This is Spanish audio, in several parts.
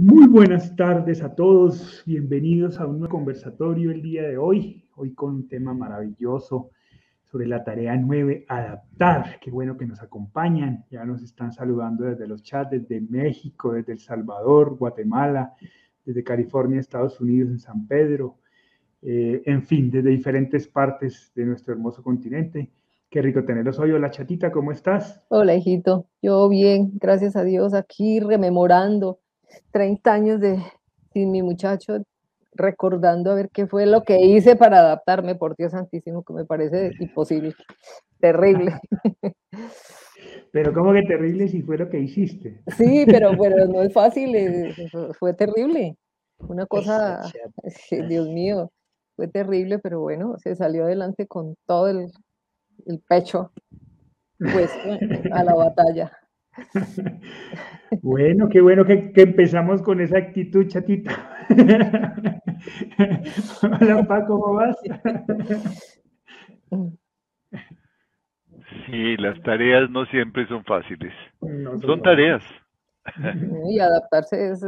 Muy buenas tardes a todos, bienvenidos a un nuevo conversatorio el día de hoy, hoy con un tema maravilloso sobre la tarea 9, adaptar. Qué bueno que nos acompañan, ya nos están saludando desde los chats, desde México, desde El Salvador, Guatemala, desde California, Estados Unidos, en San Pedro, eh, en fin, desde diferentes partes de nuestro hermoso continente. Qué rico tenerlos hoy. Hola, chatita, ¿cómo estás? Hola, hijito. Yo bien, gracias a Dios, aquí rememorando 30 años de sin mi muchacho, recordando a ver qué fue lo que hice para adaptarme, por Dios santísimo, que me parece imposible, terrible. Pero ¿cómo que terrible si fue lo que hiciste? Sí, pero, pero no es fácil, eh, fue terrible. Una cosa, Dios mío, fue terrible, pero bueno, se salió adelante con todo el, el pecho, pues, a la batalla. Bueno, qué bueno que, empezamos con esa actitud, chatita. Hola, Paco, ¿cómo vas? Sí, las tareas no siempre son fáciles. son, tareas. Y adaptarse es,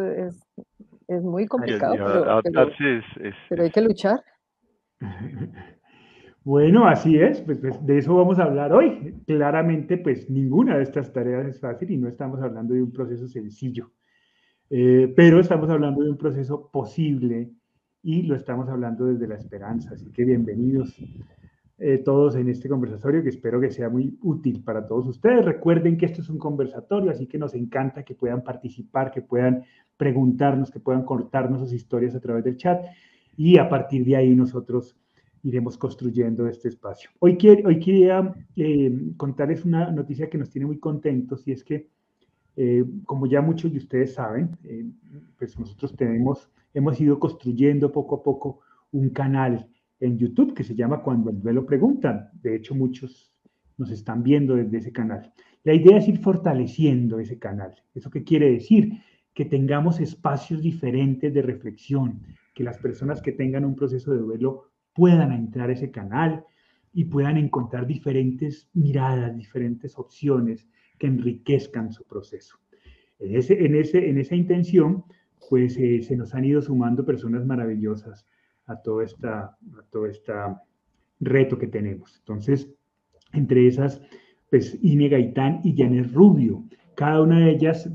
es, muy complicado. adaptarse es, pero hay que luchar. Bueno, así es, pues, pues, de eso vamos a hablar hoy. Claramente, pues ninguna de estas tareas es fácil y no estamos hablando de un proceso sencillo, eh, pero estamos hablando de un proceso posible y lo estamos hablando desde la esperanza. Así que bienvenidos eh, todos en este conversatorio que espero que sea muy útil para todos ustedes. Recuerden que esto es un conversatorio, así que nos encanta que puedan participar, que puedan preguntarnos, que puedan contarnos sus historias a través del chat y a partir de ahí nosotros iremos construyendo este espacio. Hoy, hoy quería eh, contarles una noticia que nos tiene muy contentos y es que, eh, como ya muchos de ustedes saben, eh, pues nosotros tenemos, hemos ido construyendo poco a poco un canal en YouTube que se llama Cuando el duelo pregunta. De hecho, muchos nos están viendo desde ese canal. La idea es ir fortaleciendo ese canal. ¿Eso qué quiere decir? Que tengamos espacios diferentes de reflexión, que las personas que tengan un proceso de duelo puedan entrar a ese canal y puedan encontrar diferentes miradas, diferentes opciones que enriquezcan su proceso. En, ese, en, ese, en esa intención, pues eh, se nos han ido sumando personas maravillosas a todo, esta, a todo este reto que tenemos. Entonces, entre esas, pues Ine Gaitán y Janet Rubio, cada una de ellas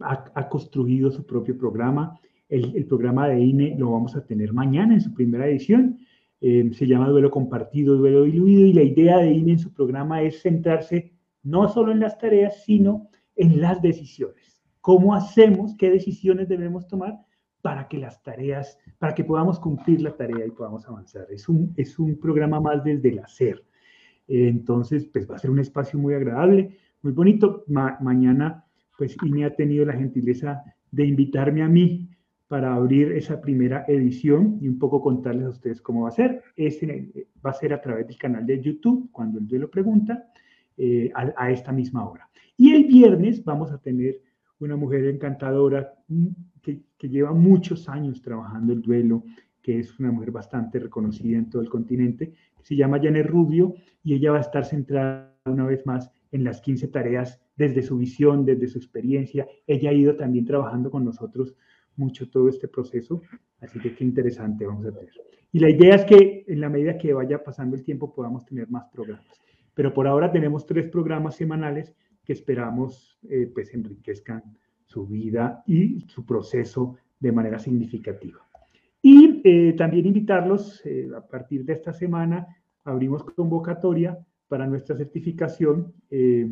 ha, construido su propio programa. El, el, programa de INE lo vamos a tener mañana en su primera edición Em, se llama duelo compartido, duelo diluido, y la idea de INE en su programa es centrarse no solo en las tareas, sino en las decisiones. ¿Cómo hacemos? ¿Qué decisiones debemos tomar para que las tareas, para que podamos cumplir la tarea y podamos avanzar? Es un, es un programa más desde el hacer. entonces, pues va a ser un espacio muy agradable, muy bonito. mañana, pues INE ha tenido la gentileza de invitarme a mí para abrir esa primera edición y un poco contarles a ustedes cómo va a ser. Este va a ser a través del canal de YouTube, cuando el duelo pregunta, eh, a, esta misma hora. Y el viernes vamos a tener una mujer encantadora mm, que, lleva muchos años trabajando el duelo, que es una mujer bastante reconocida en todo el continente, se llama Janet Rubio, y ella va a estar centrada una vez más en las 15 tareas desde su visión, desde su experiencia. Ella ha ido también trabajando con nosotros mucho todo este proceso, así que qué interesante vamos a ver. Y la idea es que en la medida que vaya pasando el tiempo podamos tener más programas. Pero por ahora tenemos tres programas semanales que esperamos eh, pues enriquezcan su vida y su proceso de manera significativa. Y eh, también invitarlos, eh, a partir de esta semana abrimos convocatoria para nuestra certificación de,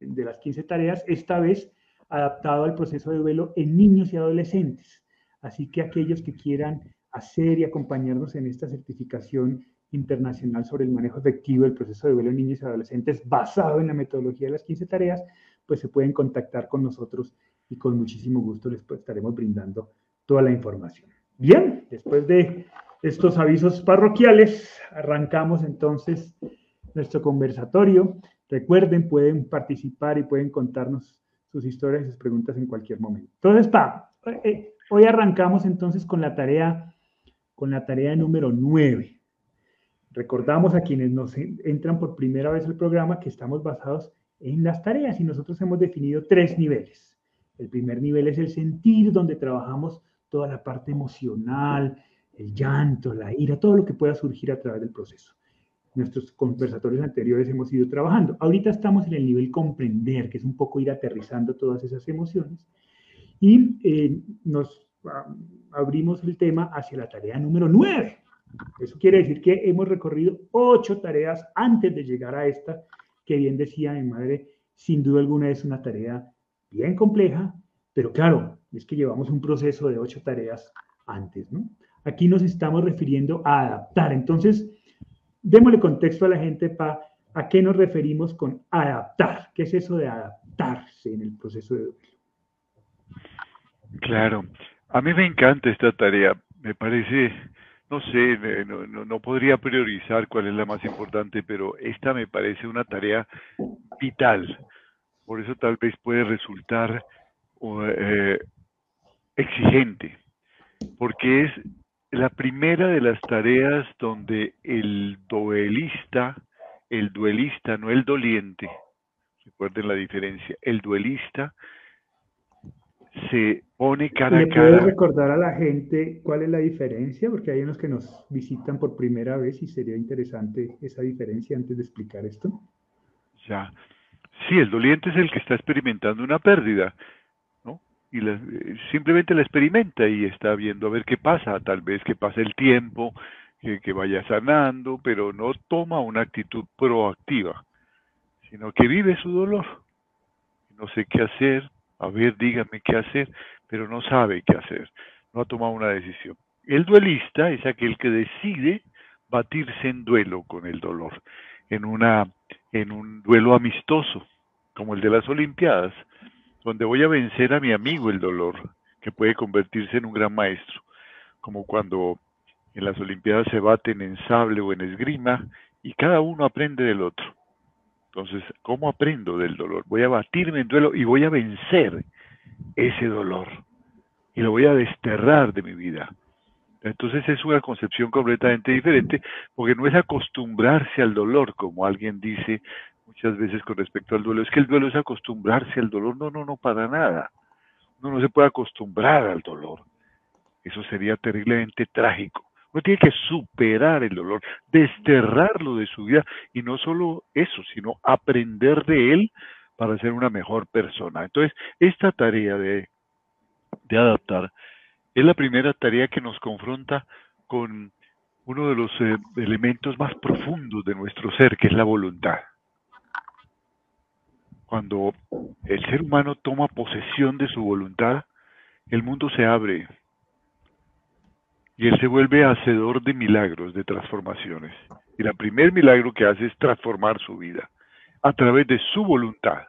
de las 15 tareas, esta vez adaptado al proceso de duelo en niños y adolescentes. Así que aquellos que quieran hacer y acompañarnos en esta certificación internacional sobre el manejo efectivo del proceso de duelo en niños y adolescentes basado en la metodología de las 15 tareas, pues se pueden contactar con nosotros y con muchísimo gusto les estaremos brindando toda la información. Bien, después de estos avisos parroquiales, arrancamos entonces nuestro conversatorio. Recuerden, pueden participar y pueden contarnos sus historias y sus preguntas en cualquier momento. Entonces, pa, eh, hoy arrancamos entonces con la tarea, con la tarea número 9. Recordamos a quienes nos entran por primera vez al programa que estamos basados en las tareas y nosotros hemos definido tres niveles. El primer nivel es el sentir, donde trabajamos toda la parte emocional, el llanto, la ira, todo lo que pueda surgir a través del proceso. Nuestros conversatorios anteriores hemos ido trabajando. Ahorita estamos en el nivel comprender, que es un poco ir aterrizando todas esas emociones. Y eh, nos ah, abrimos el tema hacia la tarea número 9. Eso quiere decir que hemos recorrido ocho tareas antes de llegar a esta, que bien decía mi madre, sin duda alguna es una tarea bien compleja, pero claro, es que llevamos un proceso de ocho tareas antes. Aquí nos estamos refiriendo a adaptar. Entonces, démosle contexto a la gente para a qué nos referimos con adaptar. ¿Qué es eso de adaptarse en el proceso de duelo? Claro, a mí me encanta esta tarea. Me parece, no sé, no, podría priorizar cuál es la más importante, pero esta me parece una tarea vital. Por eso tal vez puede resultar eh, exigente, porque es la primera de las tareas donde el duelista, el duelista, no el doliente, recuerden la diferencia, el duelista se pone cara a cara. recordar a la gente cuál es la diferencia? Porque hay unos que nos visitan por primera vez y sería interesante esa diferencia antes de explicar esto. Ya. Sí, el doliente es el que está experimentando una pérdida y eh, simplemente la experimenta y está viendo a ver qué pasa, tal vez que pase el tiempo, que, que vaya sanando, pero no toma una actitud proactiva, sino que vive su dolor. No sé qué hacer, a ver, dígame qué hacer, pero no sabe qué hacer, no ha tomado una decisión. El duelista es aquel que decide batirse en duelo con el dolor, en, una, en un duelo amistoso, como el de las Olimpiadas donde voy a vencer a mi amigo el dolor, que puede convertirse en un gran maestro, como cuando en las Olimpiadas se baten en sable o en esgrima y cada uno aprende del otro. Entonces, ¿cómo aprendo del dolor? Voy a batirme en duelo y voy a vencer ese dolor y lo voy a desterrar de mi vida. Entonces es una concepción completamente diferente porque no es acostumbrarse al dolor, como alguien dice muchas veces con respecto al duelo. Es que el duelo es acostumbrarse al dolor. No, no, no, para nada. Uno no se puede acostumbrar al dolor. Eso sería terriblemente trágico. Uno tiene que superar el dolor, desterrarlo de su vida y no solo eso, sino aprender de él para ser una mejor persona. Entonces, esta tarea de, de adaptar es la primera tarea que nos confronta con uno de los eh, elementos más profundos de nuestro ser, que es la voluntad cuando el ser humano toma posesión de su voluntad, el mundo se abre y él se vuelve hacedor de milagros, de transformaciones. Y el primer milagro que hace es transformar su vida a través de su voluntad.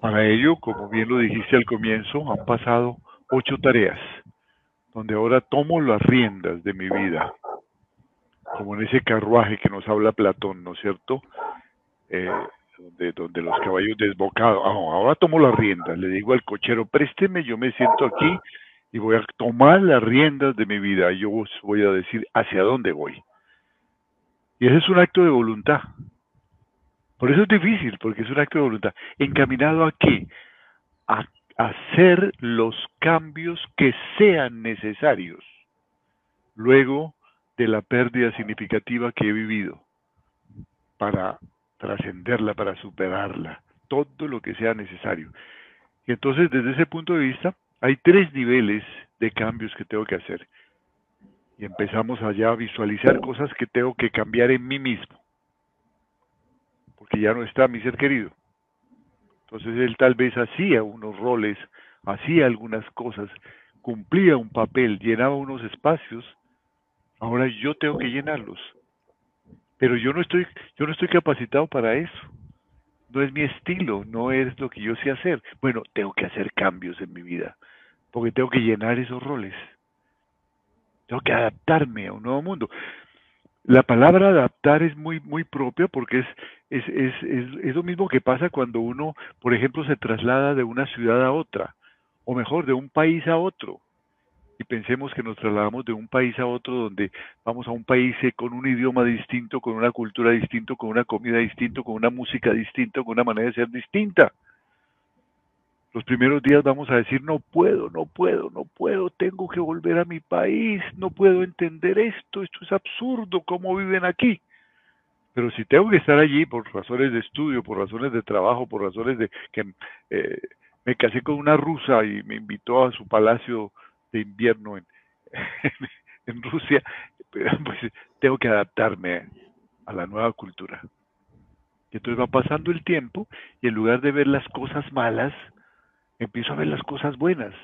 Para ello, como bien lo dijiste al comienzo, han pasado ocho tareas, donde ahora tomo las riendas de mi vida, como en ese carruaje que nos habla Platón, ¿no es cierto? Eh, donde, donde los caballos desbocados, ah, ahora tomo las riendas, le digo al cochero, présteme, yo me siento aquí y voy a tomar las riendas de mi vida, yo voy a decir hacia dónde voy. Y ese es un acto de voluntad. Por eso es difícil, porque es un acto de voluntad. ¿Encaminado a qué? A hacer los cambios que sean necesarios luego de la pérdida significativa que he vivido para trascenderla, para superarla, todo lo que sea necesario. Y entonces, desde ese punto de vista, hay tres niveles de cambios que tengo que hacer. Y empezamos allá a visualizar cosas que tengo que cambiar en mí mismo. Porque ya no está mi ser querido. Entonces él tal vez hacía unos roles, hacía algunas cosas, cumplía un papel, llenaba unos espacios. Ahora yo tengo que llenarlos pero yo no estoy, yo no estoy capacitado para eso. No es mi estilo, no es lo que yo sé hacer. Bueno, tengo que hacer cambios en mi vida, porque tengo que llenar esos roles. Tengo que adaptarme a un nuevo mundo. La palabra adaptar es muy, muy propia porque es, es, es, es, lo mismo que pasa cuando uno, por ejemplo, se traslada de una ciudad a otra, o mejor, de un país a otro y pensemos que nos trasladamos de un país a otro donde vamos a un país eh, con un idioma distinto, con una cultura distinta, con una comida distinta, con una música distinta, con una manera de ser distinta. Los primeros días vamos a decir, no puedo, no puedo, no puedo, tengo que volver a mi país, no puedo entender esto, esto es absurdo, ¿cómo viven aquí? Pero si tengo que estar allí por razones de estudio, por razones de trabajo, por razones de que eh, me casé con una rusa y me invitó a su palacio de invierno en, en Rusia, pues tengo que adaptarme a la nueva cultura. Y entonces va pasando el tiempo y en lugar de ver las cosas malas, empiezo a ver las cosas buenas.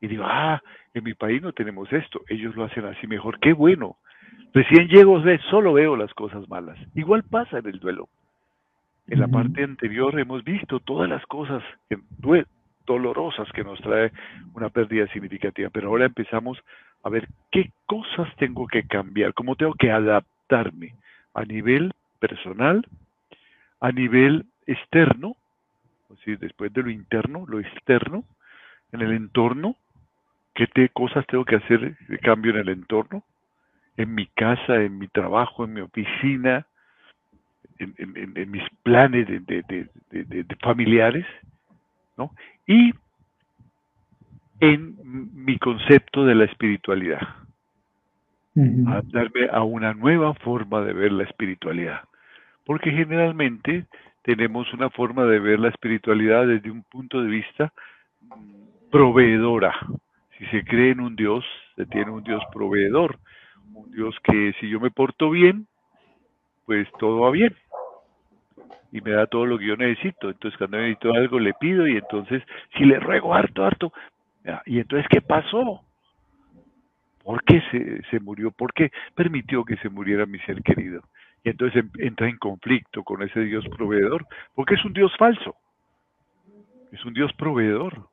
Y digo, ah, en mi país no tenemos esto, ellos lo hacen así mejor, qué bueno. Recién llego, solo veo las cosas malas. Igual pasa en el duelo. En la parte anterior hemos visto todas las cosas dolorosas que nos trae una pérdida significativa, pero ahora empezamos a ver qué cosas tengo que cambiar, cómo tengo que adaptarme a nivel personal, a nivel externo después de lo interno, lo externo, en el entorno, qué cosas tengo que hacer de cambio en el entorno, en mi casa, en mi trabajo, en mi oficina, en, mis planes de, familiares, ¿no? Y en mi concepto de la espiritualidad. darme a una nueva forma de ver la espiritualidad. Porque generalmente tenemos una forma de ver la espiritualidad desde un punto de vista proveedora. Si se cree en un Dios, se tiene un Dios proveedor, un Dios que si yo me porto bien, pues todo va bien y me da todo lo que yo necesito. Entonces cuando necesito algo le pido y entonces si le ruego harto, harto, y entonces ¿qué pasó? ¿Por qué se, se murió? ¿Por qué permitió que se muriera mi ser querido? y entonces entra en conflicto con ese Dios proveedor, porque es un Dios falso, es un Dios proveedor,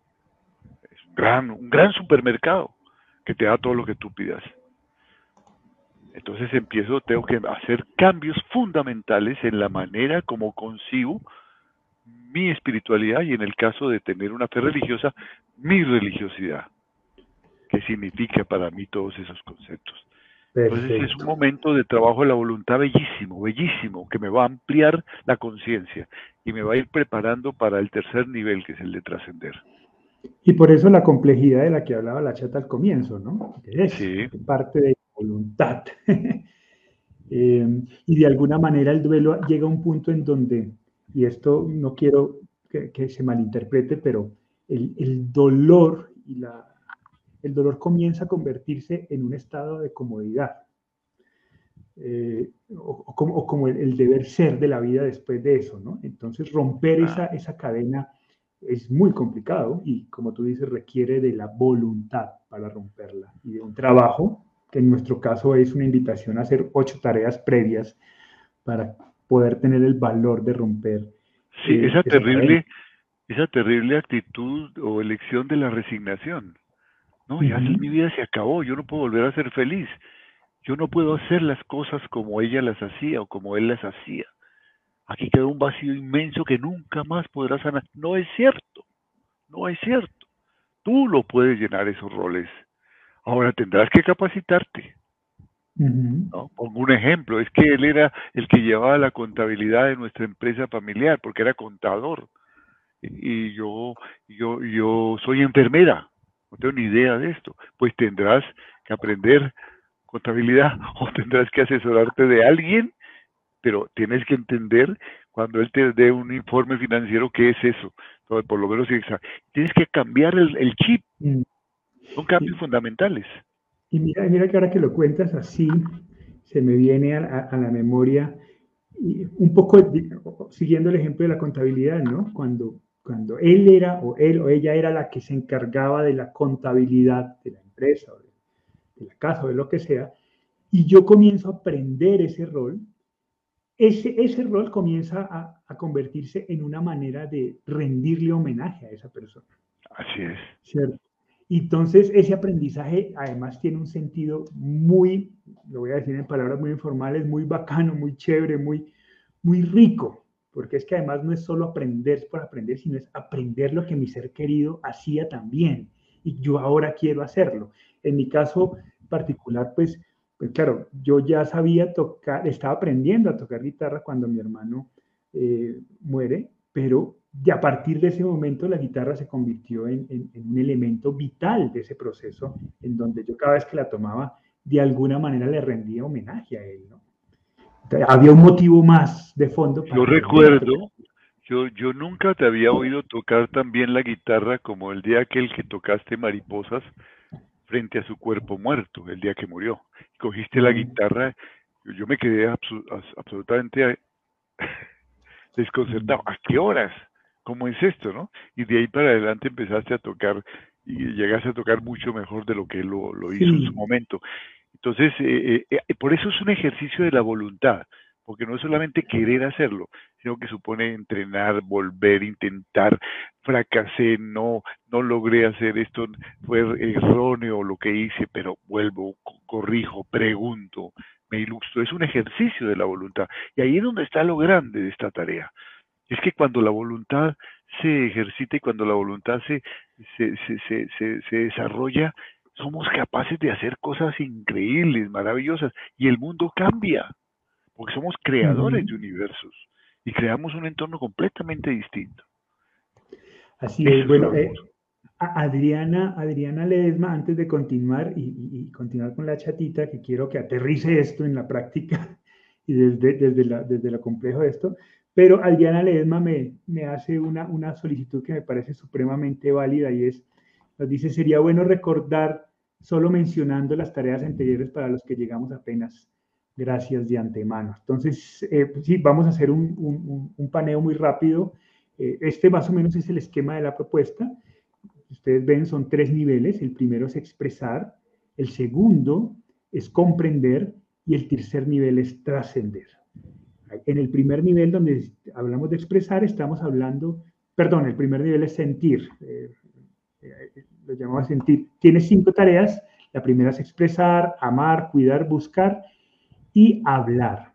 es un gran, un gran supermercado que te da todo lo que tú pidas. Entonces empiezo, tengo que hacer cambios fundamentales en la manera como concibo mi espiritualidad y en el caso de tener una fe religiosa, mi religiosidad. ¿Qué significa para mí todos esos conceptos? Entonces es un momento de trabajo de la voluntad bellísimo, bellísimo, que me va a ampliar la conciencia y me va a ir preparando para el tercer nivel, que es el de trascender. Y por eso la complejidad de la que hablaba la chata al comienzo, ¿no? es parte de voluntad. Em, y de alguna manera el duelo llega a un punto en donde, y esto no quiero que, se malinterprete, pero el, el dolor y la, el dolor comienza a convertirse en un estado de comodidad, eh, o, como, el, deber ser de la vida después de eso, ¿no? Entonces romper esa, esa cadena es muy complicado y como tú dices requiere de la voluntad para romperla y de un trabajo que en nuestro caso es una invitación a hacer ocho tareas previas para poder tener el valor de romper. Sí, eh, esa terrible, esa terrible actitud o elección de la resignación. No, ya mi vida se acabó, yo no puedo volver a ser feliz. Yo no puedo hacer las cosas como ella las hacía o como él las hacía. Aquí queda un vacío inmenso que nunca más podrás sanar. No es cierto, no es cierto. Tú lo puedes llenar esos roles. Ahora tendrás que capacitarte. Pongo un ejemplo, es que él era el que llevaba la contabilidad de nuestra empresa familiar, porque era contador. Y yo, yo, yo soy enfermera no tengo ni idea de esto, pues tendrás que aprender contabilidad o tendrás que asesorarte de alguien, pero tienes que entender cuando él te dé un informe financiero qué es eso. Por lo menos tienes que cambiar el, chip. Mm. Son cambios fundamentales. Y mira, mira que ahora que lo cuentas así, se me viene a, a la memoria un poco siguiendo el ejemplo de la contabilidad, ¿no? Cuando cuando él era o él o ella era la que se encargaba de la contabilidad de la empresa o de, la casa o de lo que sea, y yo comienzo a aprender ese rol, ese, ese rol comienza a, a, convertirse en una manera de rendirle homenaje a esa persona. Así es. ¿Cierto? Entonces ese aprendizaje además tiene un sentido muy, lo voy a decir en palabras muy informales, muy bacano, muy chévere, muy, muy rico, porque es que además no es solo aprender por aprender, sino es aprender lo que mi ser querido hacía también y yo ahora quiero hacerlo. En mi caso particular, pues, pues claro, yo ya sabía tocar, estaba aprendiendo a tocar guitarra cuando mi hermano eh, muere, pero y a partir de ese momento la guitarra se convirtió en, un elemento vital de ese proceso, en donde yo cada vez que la tomaba, de alguna manera le rendía homenaje a él. ¿no? Había un motivo más de fondo. yo recuerdo, yo, yo nunca te había oído tocar tan bien la guitarra como el día aquel que tocaste mariposas frente a su cuerpo muerto, el día que murió. Cogiste la guitarra, yo me quedé absolutamente desconcertado. ¿A qué horas? ¿Cómo es esto, no? Y de ahí para adelante empezaste a tocar y llegaste a tocar mucho mejor de lo que él lo, hizo en su momento. Entonces, eh, eh, eh, por eso es un ejercicio de la voluntad, porque no es solamente querer hacerlo, sino que supone entrenar, volver, intentar, fracasé, no, no logré hacer esto, fue erróneo lo que hice, pero vuelvo, corrijo, pregunto, me ilustro. Es un ejercicio de la voluntad. Y ahí es donde está lo grande de esta tarea es que cuando la voluntad se ejercita y cuando la voluntad se, se, desarrolla, somos capaces de hacer cosas increíbles, maravillosas, y el mundo cambia, porque somos creadores de universos y creamos un entorno completamente distinto. Así es, bueno, eh, Adriana, Adriana Ledesma, antes de continuar y, continuar con la chatita, que quiero que aterrice esto en la práctica y desde, desde, la, desde lo complejo de esto, pero Adriana Ledesma me, hace una, una solicitud que me parece supremamente válida y es, nos dice, sería bueno recordar, solo mencionando las tareas anteriores para los que llegamos apenas. Gracias de antemano. Entonces, eh, sí, vamos a hacer un, un, un paneo muy rápido. Eh, este más o menos es el esquema de la propuesta. Ustedes ven, son tres niveles. El primero es expresar, el segundo es comprender y el tercer nivel es trascender. En el primer nivel donde hablamos de expresar, estamos hablando, perdón, el primer nivel es sentir, eh, eh, lo llamamos sentir. Tiene cinco tareas. La primera es expresar, amar, cuidar, buscar y hablar.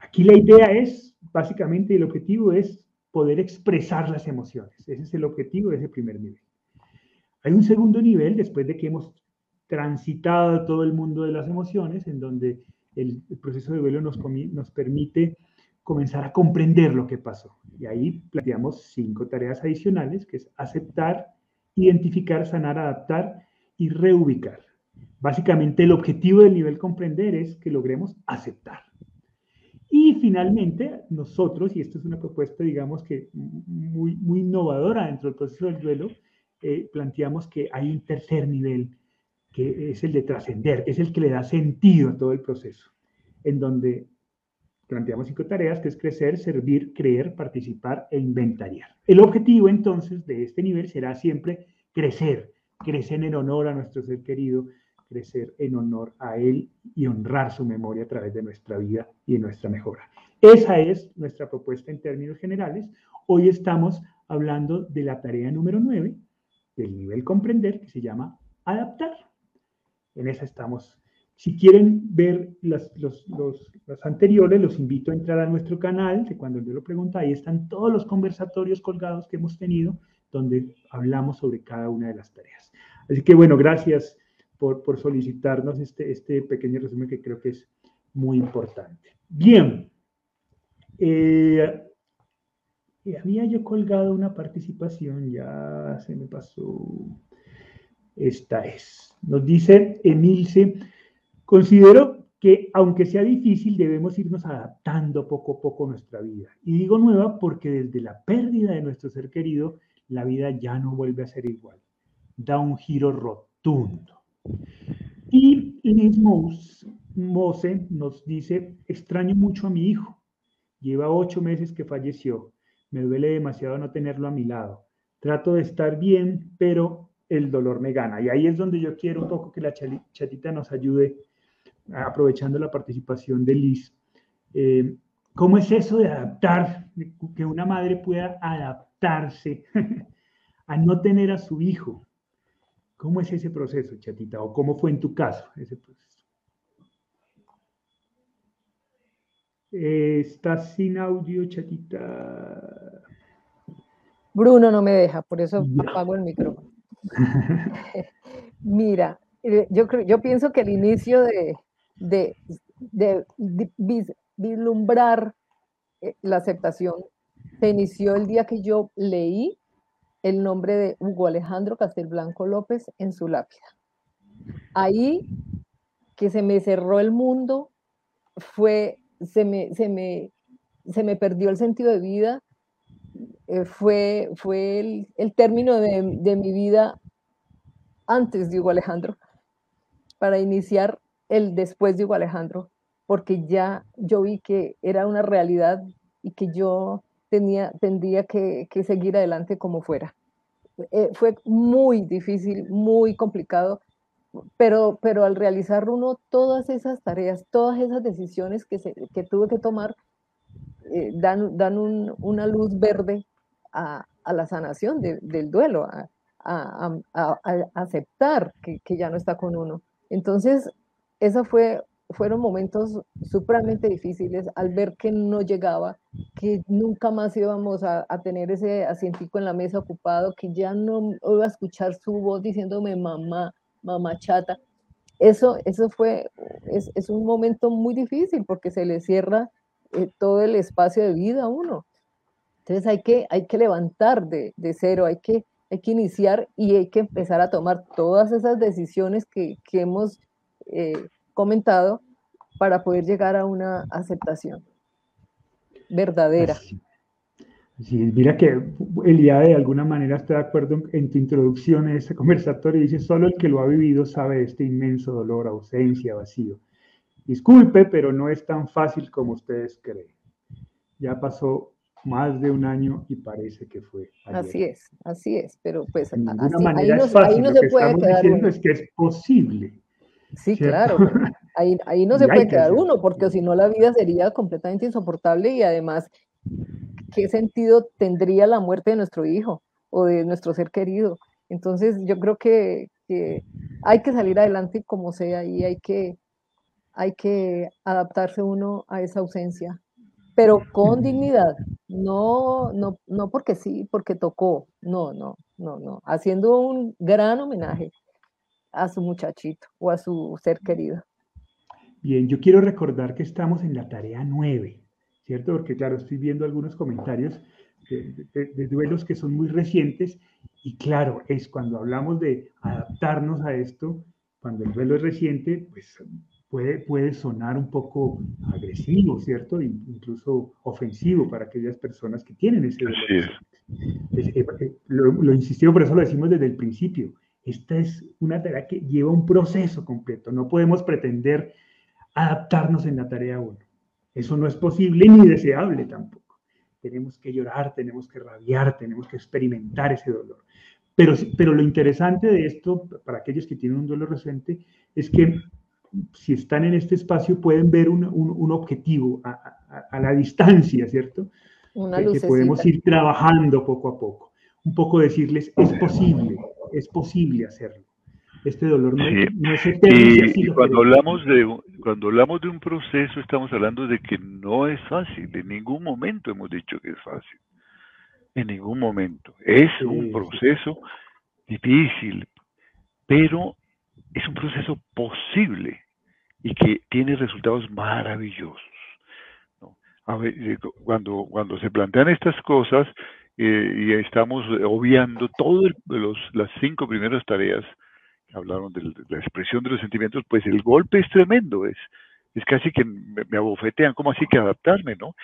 Aquí la idea es, básicamente, el objetivo es poder expresar las emociones. Ese es el objetivo de ese primer nivel. Hay un segundo nivel, después de que hemos transitado todo el mundo de las emociones, en donde el, proceso de duelo nos, permite comenzar a comprender lo que pasó. Y ahí planteamos cinco tareas adicionales, que es aceptar, identificar, sanar, adaptar y reubicar. Básicamente el objetivo del nivel comprender es que logremos aceptar. Y finalmente, nosotros, y esto es una propuesta, digamos que muy, muy innovadora dentro del proceso del duelo, eh, planteamos que hay un tercer nivel que es el de trascender, es el que le da sentido a todo el proceso, en donde planteamos cinco tareas, que es crecer, servir, creer, participar e inventariar. El objetivo entonces de este nivel será siempre crecer, crecer en honor a nuestro ser querido, crecer en honor a él y honrar su memoria a través de nuestra vida y de nuestra mejora. Esa es nuestra propuesta en términos generales. Hoy estamos hablando de la tarea número 9 del nivel comprender, que se llama adaptar. En esa estamos. Si quieren ver las, los, anteriores, los invito a entrar a nuestro canal, que cuando yo lo pregunto, ahí están todos los conversatorios colgados que hemos tenido, donde hablamos sobre cada una de las tareas. Así que bueno, gracias por, por solicitarnos este, este pequeño resumen que creo que es muy importante. Bien. Eh, había yo colgado una participación, ya se me pasó. Esta es. Nos dice Emilce, considero que aunque sea difícil, debemos irnos adaptando poco a poco nuestra vida. Y digo nueva porque desde la pérdida de nuestro ser querido, la vida ya no vuelve a ser igual. Da un giro rotundo. Y Liz Mose nos dice, extraño mucho a mi hijo. Lleva ocho meses que falleció. Me duele demasiado no tenerlo a mi lado. Trato de estar bien, pero el dolor me gana. Y ahí es donde yo quiero un poco que la chatita nos ayude, aprovechando la participación de Liz. Eh, ¿Cómo es eso de adaptar, que una madre pueda adaptarse a no tener a su hijo? ¿Cómo es ese proceso, chatita? ¿O cómo fue en tu caso ese proceso? Eh, ¿Estás sin audio, chatita? Bruno no me deja, por eso apago el micrófono. Mira, eh, yo, creo, yo pienso que el inicio de, de, vislumbrar eh, la aceptación se inició el día que yo leí el nombre de Hugo Alejandro Castelblanco López en su lápida. Ahí que se me cerró el mundo, fue, se me, se me, se me perdió el sentido de vida, eh, fue, fue el, el término de, de, mi vida antes de Hugo Alejandro, para iniciar el después de Hugo Alejandro, porque ya yo vi que era una realidad y que yo tenía, tendría que, que seguir adelante como fuera. Eh, fue muy difícil, muy complicado, pero, pero al realizar uno todas esas tareas, todas esas decisiones que, se, que tuve que tomar, eh, dan, dan un, una luz verde a, a la sanación de, del duelo, a, a, aceptar que, que, ya no está con uno. Entonces, esa fue fueron momentos supremamente difíciles al ver que no llegaba, que nunca más íbamos a, a, tener ese asientico en la mesa ocupado, que ya no iba a escuchar su voz diciéndome mamá, mamá chata. Eso, eso fue, es, es un momento muy difícil porque se le cierra eh, todo el espacio de vida uno. Entonces hay que, hay que levantar de, de cero, hay que, hay que iniciar y hay que empezar a tomar todas esas decisiones que, que hemos eh, comentado para poder llegar a una aceptación verdadera. Sí, mira que Elia de alguna manera está de acuerdo en tu introducción a este conversatorio y dice, solo el que lo ha vivido sabe de este inmenso dolor, ausencia, vacío. Disculpe, pero no es tan fácil como ustedes creen. Ya pasó más de un año y parece que fue. Ayer. Así es, así es, pero pues de así, manera ahí, no, es fácil. ahí no se puede quedar. Uno. Es que es posible. Sí, ¿cierto? claro. Ahí, ahí no se puede quedar uno, porque si no la vida sería completamente insoportable y además, ¿qué sentido tendría la muerte de nuestro hijo o de nuestro ser querido? Entonces, yo creo que, que hay que salir adelante como sea y hay que, hay que adaptarse uno a esa ausencia, pero con dignidad, no, no, no porque sí, porque tocó, no, no, no, no, haciendo un gran homenaje a su muchachito o a su ser querido. Bien, yo quiero recordar que estamos en la tarea 9, ¿cierto? Porque claro, estoy viendo algunos comentarios de, de, de, duelos que son muy recientes y claro, es cuando hablamos de adaptarnos a esto, cuando el duelo es reciente, pues puede, puede sonar un poco agresivo, ¿cierto? Incluso ofensivo para aquellas personas que tienen ese duelo. Es, eh, eh, lo, lo insistimos, por eso lo decimos desde el principio. Esta es una tarea que lleva un proceso completo. No podemos pretender adaptarnos en la tarea 1. Eso no es posible ni deseable tampoco. Tenemos que llorar, tenemos que rabiar, tenemos que experimentar ese dolor. Pero, pero lo interesante de esto, para aquellos que tienen un dolor reciente, es que si están en este espacio pueden ver un, un, un objetivo a, a, a, la distancia, ¿cierto? Una que podemos ir trabajando poco a poco. Un poco decirles, es posible, es posible hacerlo. Este dolor no, sí. no es eterno. Y, y cuando, hablamos de, cuando hablamos de un proceso, estamos hablando de que no es fácil. En ningún momento hemos dicho que es fácil. En ningún momento. Es sí, un proceso sí. difícil, pero es un proceso posible y que tiene resultados maravillosos. ¿no? A ver, eh, cuando, cuando se plantean estas cosas eh, y estamos obviando todas las cinco primeras tareas hablaron de la expresión de los sentimientos, pues el golpe es tremendo, es, es casi que me, me abofetean, como así que adaptarme, no?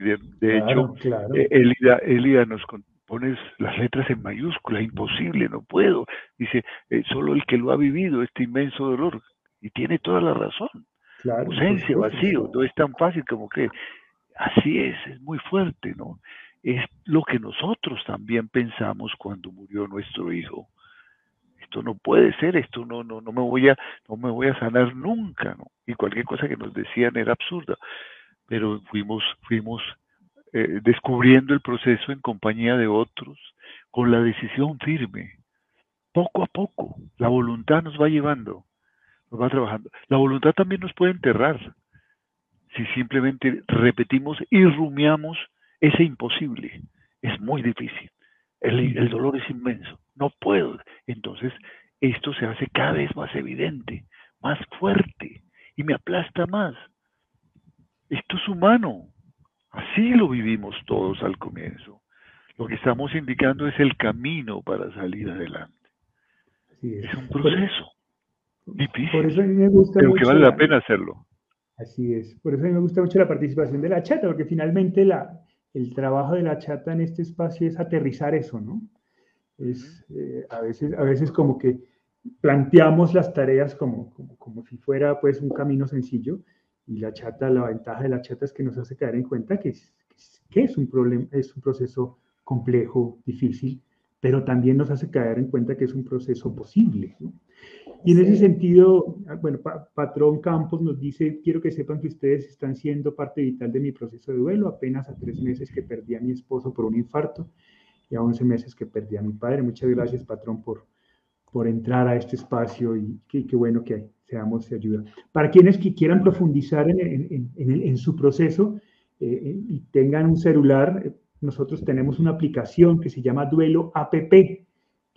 De, de claro, hecho, claro. Eh, Elida, Elida nos pones las letras en mayúscula, imposible, no puedo. Dice, eh, solo el que lo ha vivido, este inmenso dolor, y tiene toda la razón. Claro, Ausencia, vacío, no es tan fácil como que así es, es muy fuerte, ¿no? Es lo que nosotros también pensamos cuando murió nuestro hijo esto no puede ser, esto no, no, no me voy a, no me voy a sanar nunca, ¿no? Y cualquier cosa que nos decían era absurda. Pero fuimos, fuimos eh, descubriendo el proceso en compañía de otros, con la decisión firme, poco a poco. La voluntad nos va llevando, nos va trabajando. La voluntad también nos puede enterrar si simplemente repetimos y rumiamos ese imposible. Es muy difícil. El, el dolor es inmenso no puedo. Entonces, esto se hace cada vez más evidente, más fuerte y me aplasta más. Esto es humano. Así lo vivimos todos al comienzo. Lo que estamos indicando es el camino para salir adelante. es. un proceso difícil, por eso a mí me gusta pero que vale la, pena hacerlo. Así es. Por eso a mí me gusta mucho la participación de la chata, porque finalmente la, el trabajo de la chata en este espacio es aterrizar eso, ¿no? Es, eh, a, veces, a veces como que planteamos las tareas como, como, si fuera pues un camino sencillo y la chata, la ventaja de la chata es que nos hace caer en cuenta que, que es, un problema, es un proceso complejo, difícil, pero también nos hace caer en cuenta que es un proceso posible. Y en ese sentido, bueno, Patrón Campos nos dice, quiero que sepan que ustedes están siendo parte vital de mi proceso de duelo, apenas a tres meses que perdí a mi esposo por un infarto y a 11 meses que perdí a mi padre. Muchas gracias, Patrón, por, por entrar a este espacio y qué, bueno que seamos de ayuda. Para quienes que quieran profundizar en, en, su proceso eh, eh, y tengan un celular, eh, nosotros tenemos una aplicación que se llama Duelo APP.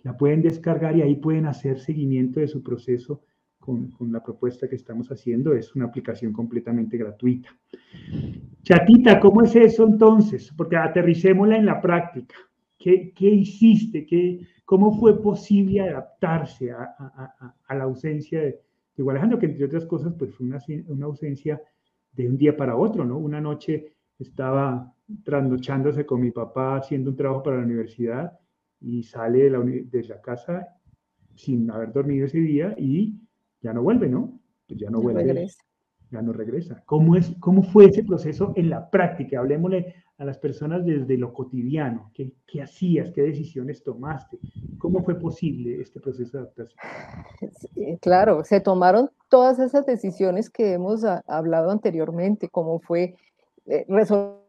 La pueden descargar y ahí pueden hacer seguimiento de su proceso con, con, la propuesta que estamos haciendo. Es una aplicación completamente gratuita. Chatita, ¿cómo es eso entonces? Porque aterricémosla en la práctica. ¿Qué, hiciste? ¿Qué, ¿Cómo fue posible adaptarse a, la ausencia de, de Alejandro? Que entre otras cosas, pues fue una, una ausencia de un día para otro, ¿no? Una noche estaba trasnochándose con mi papá haciendo un trabajo para la universidad y sale de la, de la casa sin haber dormido ese día y ya no vuelve, ¿no? Pues ya no, vuelve. Ya no regresa. ¿Cómo, es, ¿Cómo fue ese proceso en la práctica? Hablemosle a las personas desde lo cotidiano. ¿Qué, ¿Qué, hacías? ¿Qué decisiones tomaste? ¿Cómo fue posible este proceso de adaptación? claro, se tomaron todas esas decisiones que hemos hablado anteriormente, como fue eh, resolver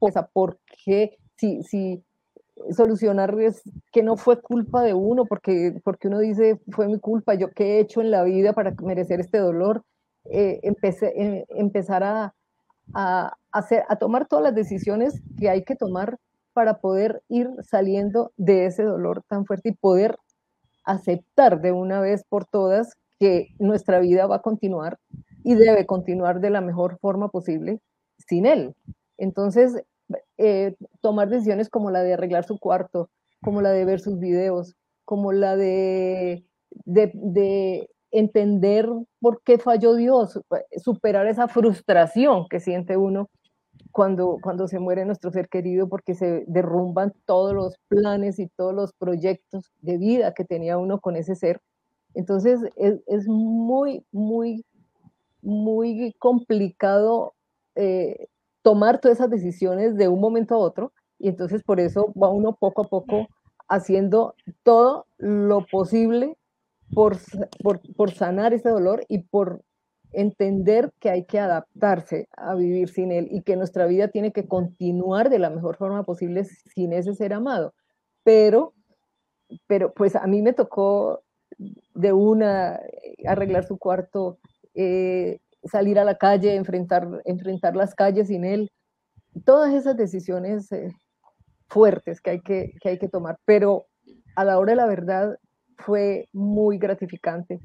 eso, porque si, si solucionar es que no fue culpa de uno, porque, porque uno dice, fue mi culpa, yo qué he hecho en la vida para merecer este dolor, eh, eh, empezar a tomar todas las decisiones que hay que tomar para poder ir saliendo de ese dolor tan fuerte y poder aceptar de una vez por todas que nuestra vida va a continuar y debe continuar de la mejor forma posible sin él. Entonces, eh, tomar decisiones como la de arreglar su cuarto, como la de ver sus videos, como la de, de, entender por qué falló Dios, superar esa frustración que siente uno cuando, cuando se muere nuestro ser querido, porque se derrumban todos los planes y todos los proyectos de vida que tenía uno con ese ser. Entonces es, es muy, muy muy complicado eh, tomar todas esas decisiones de un momento a otro y entonces por eso va uno poco a poco haciendo todo lo posible por, por, sanar ese dolor y por entender que hay que adaptarse a vivir sin él y que nuestra vida tiene que continuar de la mejor forma posible sin ese ser amado. Pero, pero pues a mí me tocó de una arreglar su cuarto, eh, salir a la calle, enfrentar, enfrentar las calles sin él. Todas esas decisiones eh, fuertes que hay que, que hay que tomar, pero a la hora de la verdad fue muy gratificante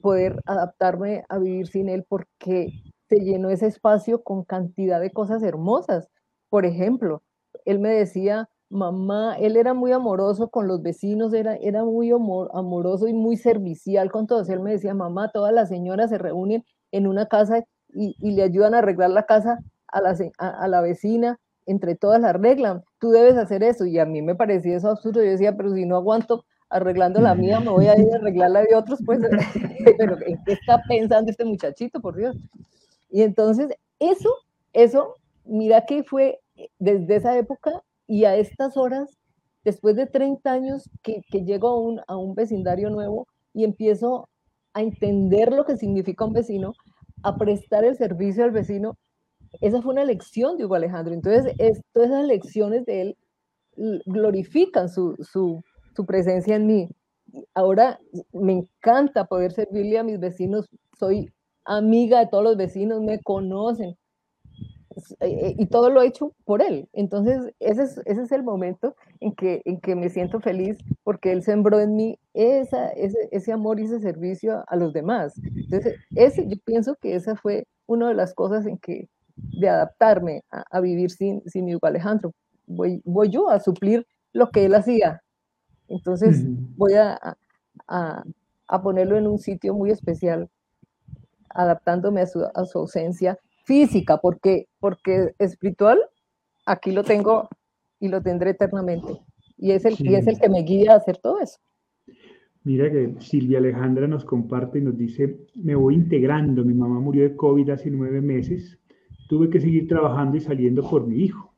poder adaptarme a vivir sin él porque se llenó ese espacio con cantidad de cosas hermosas. Por ejemplo, él me decía, mamá, él era muy amoroso con los vecinos, era, era muy amoroso y muy servicial con todos. Él me decía, mamá, todas las señoras se reúnen en una casa y, le ayudan a arreglar la casa a la, a, la vecina, entre todas la arreglan. Tú debes hacer eso. Y a mí me parecía eso absurdo. Yo decía, pero si no aguanto arreglando la mía, me voy a ir a arreglar la de otros, pues, pero ¿en qué está pensando este muchachito, por Dios? Y entonces, eso, eso, mira que fue desde esa época y a estas horas, después de 30 años que, que llego a un, a un vecindario nuevo y empiezo a entender lo que significa un vecino, a prestar el servicio al vecino, esa fue una lección de Hugo Alejandro. Entonces, todas esas lecciones de él glorifican su, su, su presencia en mí. Ahora me encanta poder servirle a mis vecinos, soy amiga de todos los vecinos, me conocen, y todo lo he hecho por él. Entonces, ese es, ese es el momento en que, en que me siento feliz porque él sembró en mí esa, ese, ese amor y ese servicio a, los demás. Entonces, ese, yo pienso que esa fue una de las cosas en que de adaptarme a, vivir sin, sin mi Alejandro. Voy, voy yo a suplir lo que él hacía. Entonces voy a, a, a, ponerlo en un sitio muy especial, adaptándome a su, a su ausencia física, porque, porque espiritual, aquí lo tengo y lo tendré eternamente. Y es, el, y es el que me guía a hacer todo eso. Mira que Silvia Alejandra nos comparte y nos dice, me voy integrando, mi mamá murió de COVID hace nueve meses, tuve que seguir trabajando y saliendo por mi hijo.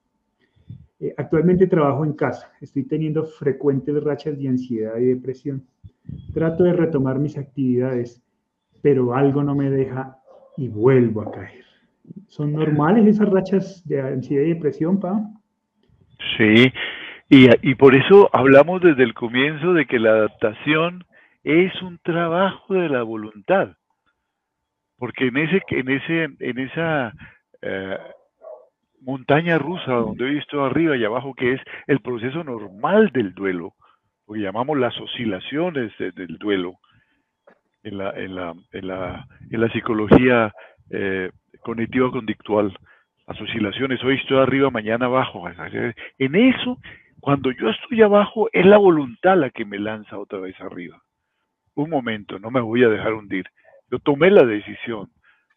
Eh, actualmente trabajo en casa, estoy teniendo frecuentes rachas de ansiedad y depresión. Trato de retomar mis actividades, pero algo no me deja y vuelvo a caer. ¿Son normales esas rachas de ansiedad y depresión, Pa? Sí, y, y por eso hablamos desde el comienzo de que la adaptación es un trabajo de la voluntad. Porque en ese, en ese, en esa eh, montaña rusa donde he visto arriba y abajo, que es el proceso normal del duelo, lo que llamamos las oscilaciones del duelo en la, en la, en la, en la psicología eh, cognitiva conductual, las oscilaciones, hoy estoy arriba, mañana abajo. En eso, cuando yo estoy abajo, es la voluntad la que me lanza otra vez arriba. Un momento, no me voy a dejar hundir. Yo tomé la decisión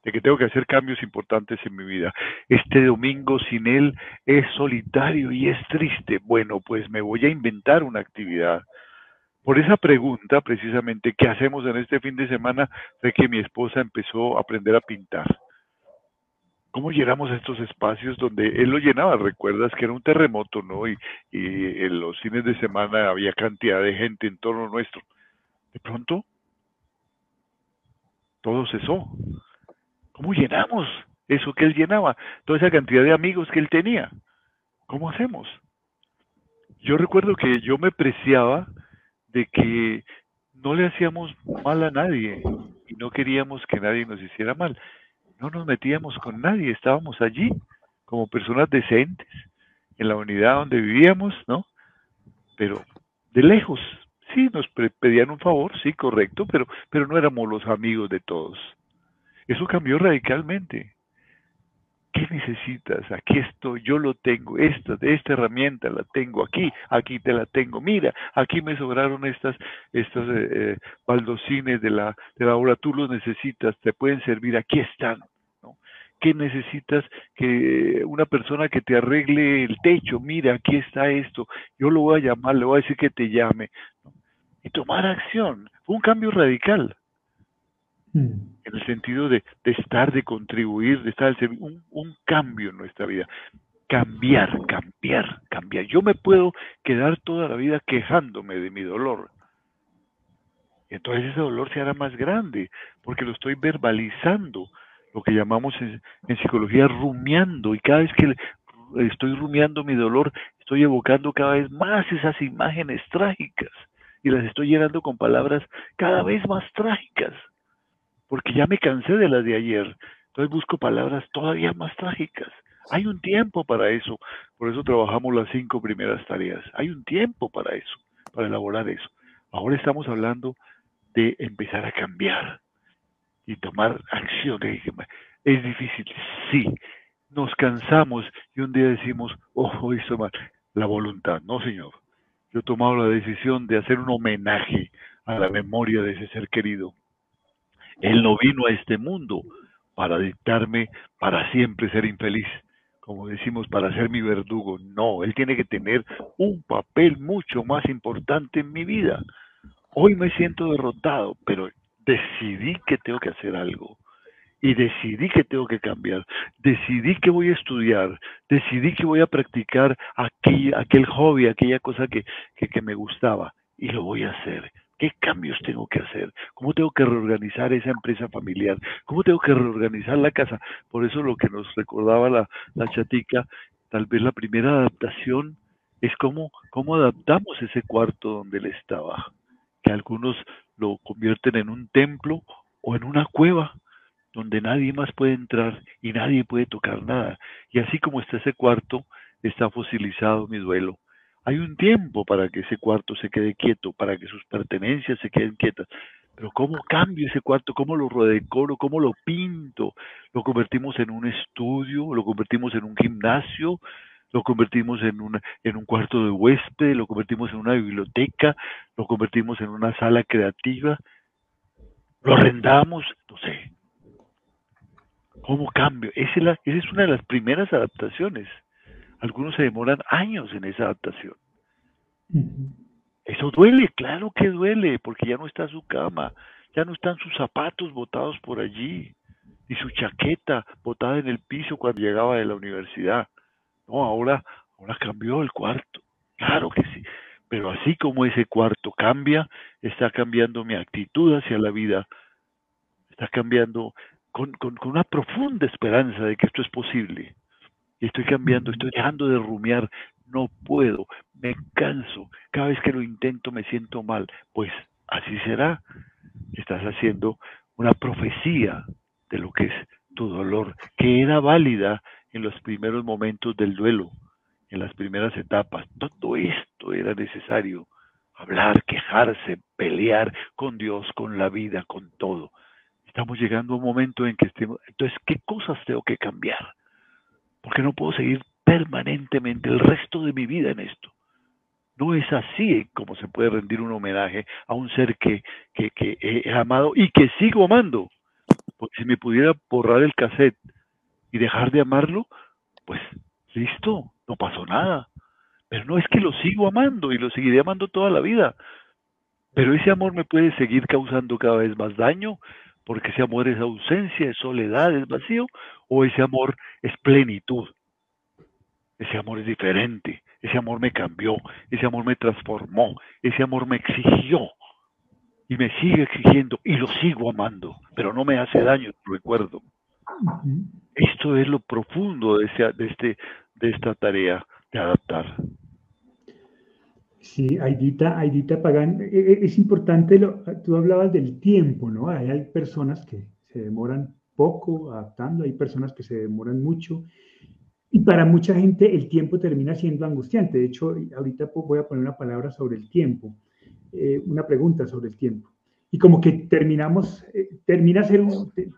de que tengo que hacer cambios importantes en mi vida. Este domingo sin él es solitario y es triste. Bueno, pues me voy a inventar una actividad. Por esa pregunta, precisamente, ¿qué hacemos en este fin de semana? Fue que mi esposa empezó a aprender a pintar. ¿Cómo llegamos a estos espacios donde él lo llenaba? Recuerdas que era un terremoto, ¿no? Y, y en los fines de semana había cantidad de gente en torno nuestro. De pronto, todo cesó ¿Cómo llenamos eso que él llenaba? Toda esa cantidad de amigos que él tenía. ¿Cómo hacemos? Yo recuerdo que yo me preciaba de que no le hacíamos mal a nadie y no queríamos que nadie nos hiciera mal. No nos metíamos con nadie, estábamos allí como personas decentes en la unidad donde vivíamos, ¿no? Pero de lejos, sí, nos pedían un favor, sí, correcto, pero, pero no éramos los amigos de todos. Eso cambió radicalmente. ¿Qué necesitas? Aquí estoy, yo lo tengo, esta, esta herramienta la tengo aquí, aquí te la tengo. Mira, aquí me sobraron estas, estas eh, eh, baldocines de la, de la obra, tú los necesitas, te pueden servir, aquí están. ¿Qué necesitas? Que una persona que te arregle el techo, mira, aquí está esto, yo lo voy a llamar, le voy a decir que te llame. Y tomar acción, un cambio radical. Mm en el sentido de, estar, de contribuir, de estar un, un cambio en nuestra vida. Cambiar, cambiar, cambiar. Yo me puedo quedar toda la vida quejándome de mi dolor. Y entonces ese dolor se hará más grande, porque lo estoy verbalizando, lo que llamamos en, psicología rumiando, y cada vez que estoy rumiando mi dolor, estoy evocando cada vez más esas imágenes trágicas y las estoy llenando con palabras cada vez más trágicas porque ya me cansé de las de ayer. Entonces busco palabras todavía más trágicas. Hay un tiempo para eso. Por eso trabajamos las cinco primeras tareas. Hay un tiempo para eso, para elaborar eso. Ahora estamos hablando de empezar a cambiar y tomar acción. Es difícil, sí. Nos cansamos y un día decimos, oh, hizo mal. La voluntad, no señor. Yo he tomado la decisión de hacer un homenaje a la memoria de ese ser querido él no vino a este mundo para dictarme para siempre ser infeliz, como decimos, para ser mi verdugo. No, Él tiene que tener un papel mucho más importante en mi vida. Hoy me siento derrotado, pero decidí que tengo que hacer algo. Y decidí que tengo que cambiar. Decidí que voy a estudiar. Decidí que voy a practicar aquel, aquel hobby, aquella cosa que, que, me gustaba. Y lo voy a hacer ¿Qué cambios tengo que hacer? ¿Cómo tengo que reorganizar esa empresa familiar? ¿Cómo tengo que reorganizar la casa? Por eso lo que nos recordaba la, la chatica, tal vez la primera adaptación es cómo, cómo adaptamos ese cuarto donde él estaba. Que algunos lo convierten en un templo o en una cueva donde nadie más puede entrar y nadie puede tocar nada. Y así como está ese cuarto, está fosilizado mi duelo. Hay un tiempo para que ese cuarto se quede quieto, para que sus pertenencias se queden quietas. Pero ¿cómo cambio ese cuarto? ¿Cómo lo redecoro? ¿Cómo lo pinto? ¿Lo convertimos en un estudio? ¿Lo convertimos en un gimnasio? ¿Lo convertimos en, una, en un cuarto de huésped? ¿Lo convertimos en una biblioteca? ¿Lo convertimos en una sala creativa? ¿Lo arrendamos? No sé. ¿Cómo cambio? Esa es, la, esa es una de las primeras adaptaciones. Algunos se demoran años en esa adaptación. Eso duele, claro que duele, porque ya no está su cama, ya no están sus zapatos botados por allí, ni su chaqueta botada en el piso cuando llegaba de la universidad. No, ahora, ahora cambió el cuarto. Claro que sí. Pero así como ese cuarto cambia, está cambiando mi actitud hacia la vida. Está cambiando con, con, con una profunda esperanza de que esto es posible. Y estoy cambiando, estoy dejando de rumiar. No puedo, me canso. Cada vez que lo intento me siento mal. Pues así será. Estás haciendo una profecía de lo que es tu dolor, que era válida en los primeros momentos del duelo, en las primeras etapas. Todo esto era necesario. Hablar, quejarse, pelear con Dios, con la vida, con todo. Estamos llegando a un momento en que estemos... Entonces, ¿qué cosas tengo que cambiar? Porque no puedo seguir permanentemente el resto de mi vida en esto. No es así como se puede rendir un homenaje a un ser que, que, he amado y que sigo amando. Porque si me pudiera borrar el cassette y dejar de amarlo, pues listo, no pasó nada. Pero no es que lo sigo amando y lo seguiré amando toda la vida. Pero ese amor me puede seguir causando cada vez más daño, porque ese amor es ausencia, es soledad, es vacío, o ese amor es plenitud. Ese amor es diferente, ese amor me cambió, ese amor me transformó, ese amor me exigió y me sigue exigiendo y lo sigo amando, pero no me hace daño, recuerdo. Esto es lo profundo este, de esta tarea de adaptar. Sí, Aidita, Aidita Pagán, e, e, es importante, tú hablabas del tiempo, ¿no? Hay, personas que se demoran poco adaptando, hay personas que se demoran mucho, y para mucha gente el tiempo termina siendo angustiante. De hecho, ahorita voy a poner una palabra sobre el tiempo, eh, una pregunta sobre el tiempo y como que terminamos, eh, termina, ser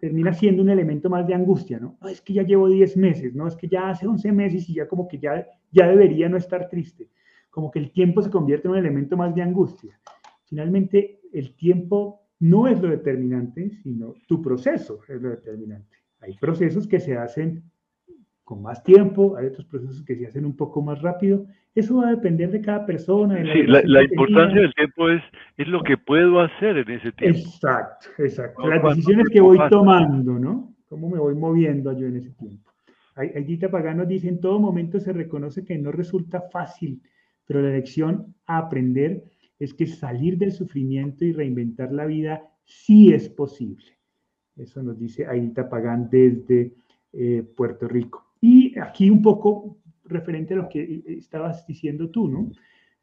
termina siendo un elemento más de angustia, ¿no? Es que ya llevo 10 meses, ¿no? Es que ya hace 11 meses y ya como que ya, ya debería no estar triste. Como que el tiempo se convierte en un elemento más de angustia. Finalmente, el tiempo no es lo determinante, sino tu proceso es lo determinante. Hay procesos que se hacen con más tiempo, hay otros procesos que se hacen un poco más rápido. Eso va a depender de cada persona. sí, la, importancia del tiempo es, es lo que puedo hacer en ese tiempo. Exacto, exacto. Las decisiones que voy tomando, ¿no? ¿Cómo me voy moviendo yo en ese tiempo? Aydita Pagano dice, en todo momento se reconoce que no resulta fácil, pero la lección a aprender es que salir del sufrimiento y reinventar la vida sí es posible. Eso nos dice Aidita Pagán desde eh, Puerto Rico. Y aquí un poco referente a lo que estabas diciendo tú, ¿no?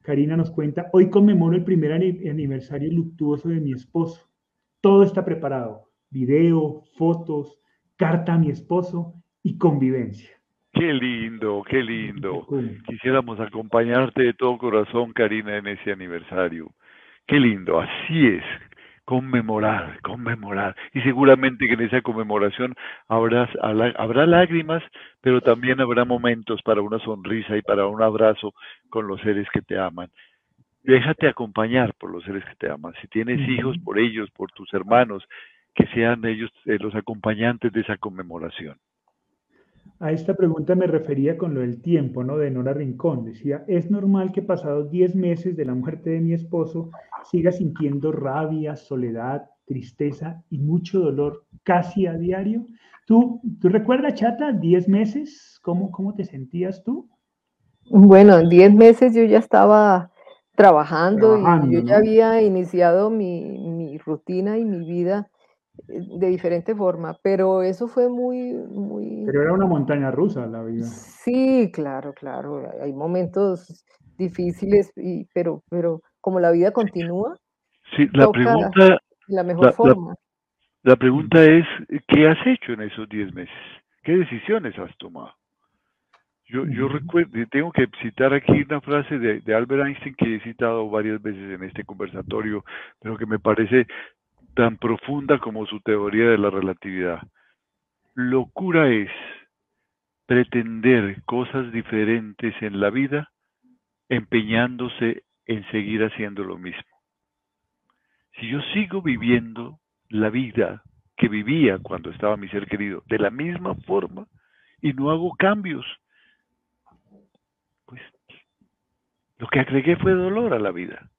Karina nos cuenta, hoy conmemoro el primer aniversario luctuoso de mi esposo. Todo está preparado, video, fotos, carta a mi esposo y convivencia. Qué lindo, qué lindo. Quisiéramos acompañarte de todo corazón, Karina, en ese aniversario. Qué lindo, así es conmemorar, conmemorar. Y seguramente que en esa conmemoración habrá, habrá lágrimas, pero también habrá momentos para una sonrisa y para un abrazo con los seres que te aman. Déjate acompañar por los seres que te aman. Si tienes hijos, por ellos, por tus hermanos, que sean ellos eh, los acompañantes de esa conmemoración. A esta pregunta me refería con lo del tiempo, ¿no? De Nora Rincón. Decía, ¿es normal que pasados 10 meses de la muerte de mi esposo siga sintiendo rabia, soledad, tristeza y mucho dolor casi a diario? ¿Tú, tú recuerdas, Chata, 10 meses? ¿Cómo, ¿Cómo te sentías tú? Bueno, en 10 meses yo ya estaba trabajando, y yo ya había iniciado mi, mi rutina y mi vida de diferente forma, pero eso fue muy, muy... Pero era una montaña rusa la vida. Sí, claro, claro, hay momentos difíciles, y, pero, pero como la vida continúa, sí, la pregunta, la mejor forma. La, pregunta es, ¿qué has hecho en esos 10 meses? ¿Qué decisiones has tomado? Yo, yo recuerdo, tengo que citar aquí una frase de, de Albert Einstein que he citado varias veces en este conversatorio, pero que me parece tan profunda como su teoría de la relatividad. Locura es pretender cosas diferentes en la vida empeñándose en seguir haciendo lo mismo. Si yo sigo viviendo la vida que vivía cuando estaba mi ser querido de la misma forma y no hago cambios, pues lo que agregué fue dolor a la vida.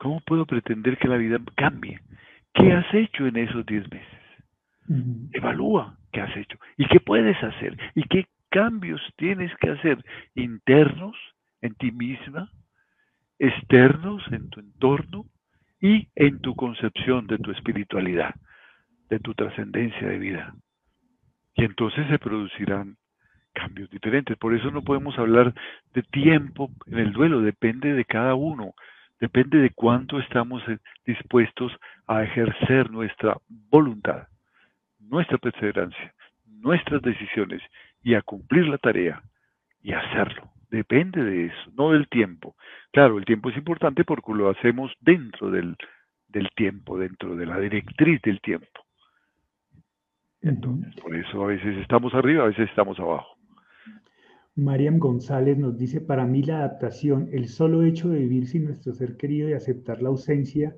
¿Cómo puedo pretender que la vida cambie? ¿Qué has hecho en esos 10 meses? Evalúa qué has hecho y qué puedes hacer y qué cambios tienes que hacer internos en ti misma, externos en tu entorno y en tu concepción de tu espiritualidad, de tu trascendencia de vida. Y entonces se producirán cambios diferentes. Por eso no podemos hablar de tiempo en el duelo, depende de cada uno. Depende de cuánto estamos eh, dispuestos a ejercer nuestra voluntad, nuestra perseverancia, nuestras decisiones y a cumplir la tarea y hacerlo. Depende de eso, no del tiempo. Claro, el tiempo es importante porque lo hacemos dentro del, tiempo, dentro de la directriz del tiempo. Entonces, por eso a veces estamos arriba, a veces estamos abajo. Mariam González nos dice, para mí la adaptación, el solo hecho de vivir sin nuestro ser querido y aceptar la ausencia,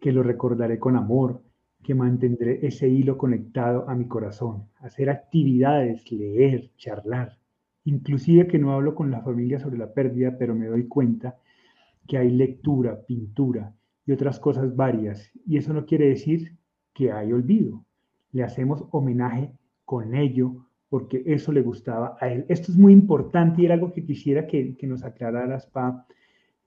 que lo recordaré con amor, que mantendré ese hilo conectado a mi corazón, hacer actividades, leer, charlar, inclusive que no hablo con la familia sobre la pérdida, pero me doy cuenta que hay lectura, pintura y otras cosas varias, y eso no quiere decir que hay olvido. Le hacemos homenaje con ello porque eso le gustaba a él. Esto es muy importante y era algo que quisiera que, nos aclararas, Pa.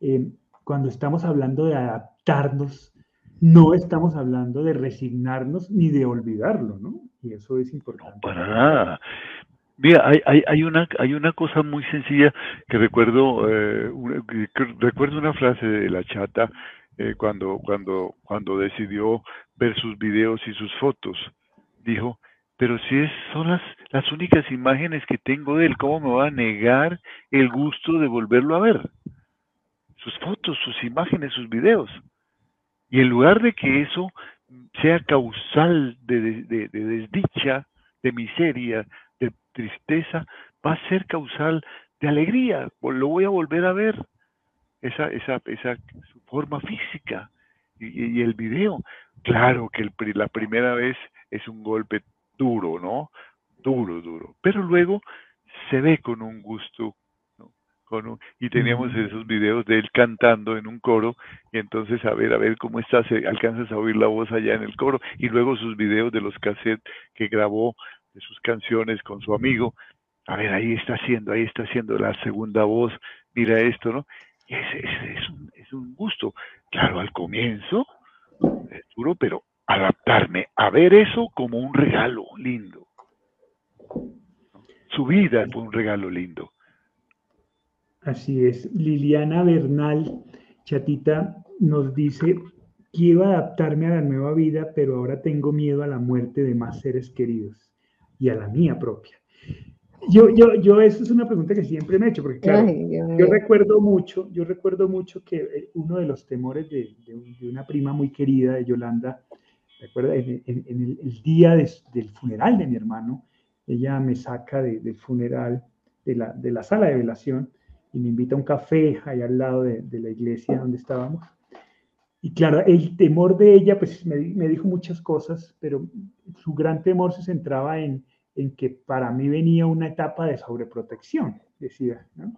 Eh, cuando estamos hablando de adaptarnos, no estamos hablando de resignarnos ni de olvidarlo, ¿no? Y eso es importante. para nada. Mira, hay, hay, una, hay una cosa muy sencilla que recuerdo, eh, recuerdo una frase de la chata eh, cuando, cuando, cuando decidió ver sus videos y sus fotos. Dijo, pero si es, son las, las únicas imágenes que tengo de él, ¿cómo me va a negar el gusto de volverlo a ver? Sus fotos, sus imágenes, sus videos. Y en lugar de que eso sea causal de, desdicha, de miseria, de tristeza, va a ser causal de alegría. Lo voy a volver a ver, esa, esa, esa forma física. Y, el video, claro que la primera vez es un golpe duro, ¿no? Duro, duro. Pero luego se ve con un gusto, ¿no? Con un, y teníamos esos videos de él cantando en un coro, y entonces a ver, a ver cómo estás, alcanzas a oír la voz allá en el coro, y luego sus videos de los cassettes que grabó de sus canciones con su amigo, a ver, ahí está haciendo, ahí está haciendo la segunda voz, mira esto, ¿no? Y es, es, un, es un gusto. Claro, al comienzo es duro, pero adaptarme a ver eso como un regalo lindo. Su vida fue un regalo lindo. Así es. Liliana Bernal, chatita, nos dice, quiero adaptarme a la nueva vida, pero ahora tengo miedo a la muerte de más seres queridos y a la mía propia. Yo, yo, yo, eso es una pregunta que siempre me he hecho, porque claro, yo recuerdo mucho, yo recuerdo mucho que eh, uno de los temores de, de una prima muy querida de Yolanda, ¿Recuerda? En, el, día del funeral de mi hermano, ella me saca del funeral, de la, de la, sala de velación, y me invita a un café allá al lado de, la iglesia donde estábamos. Y claro, el temor de ella, pues me, me, dijo muchas cosas, pero su gran temor se centraba en, en que para mí venía una etapa de sobreprotección, decía, ¿no?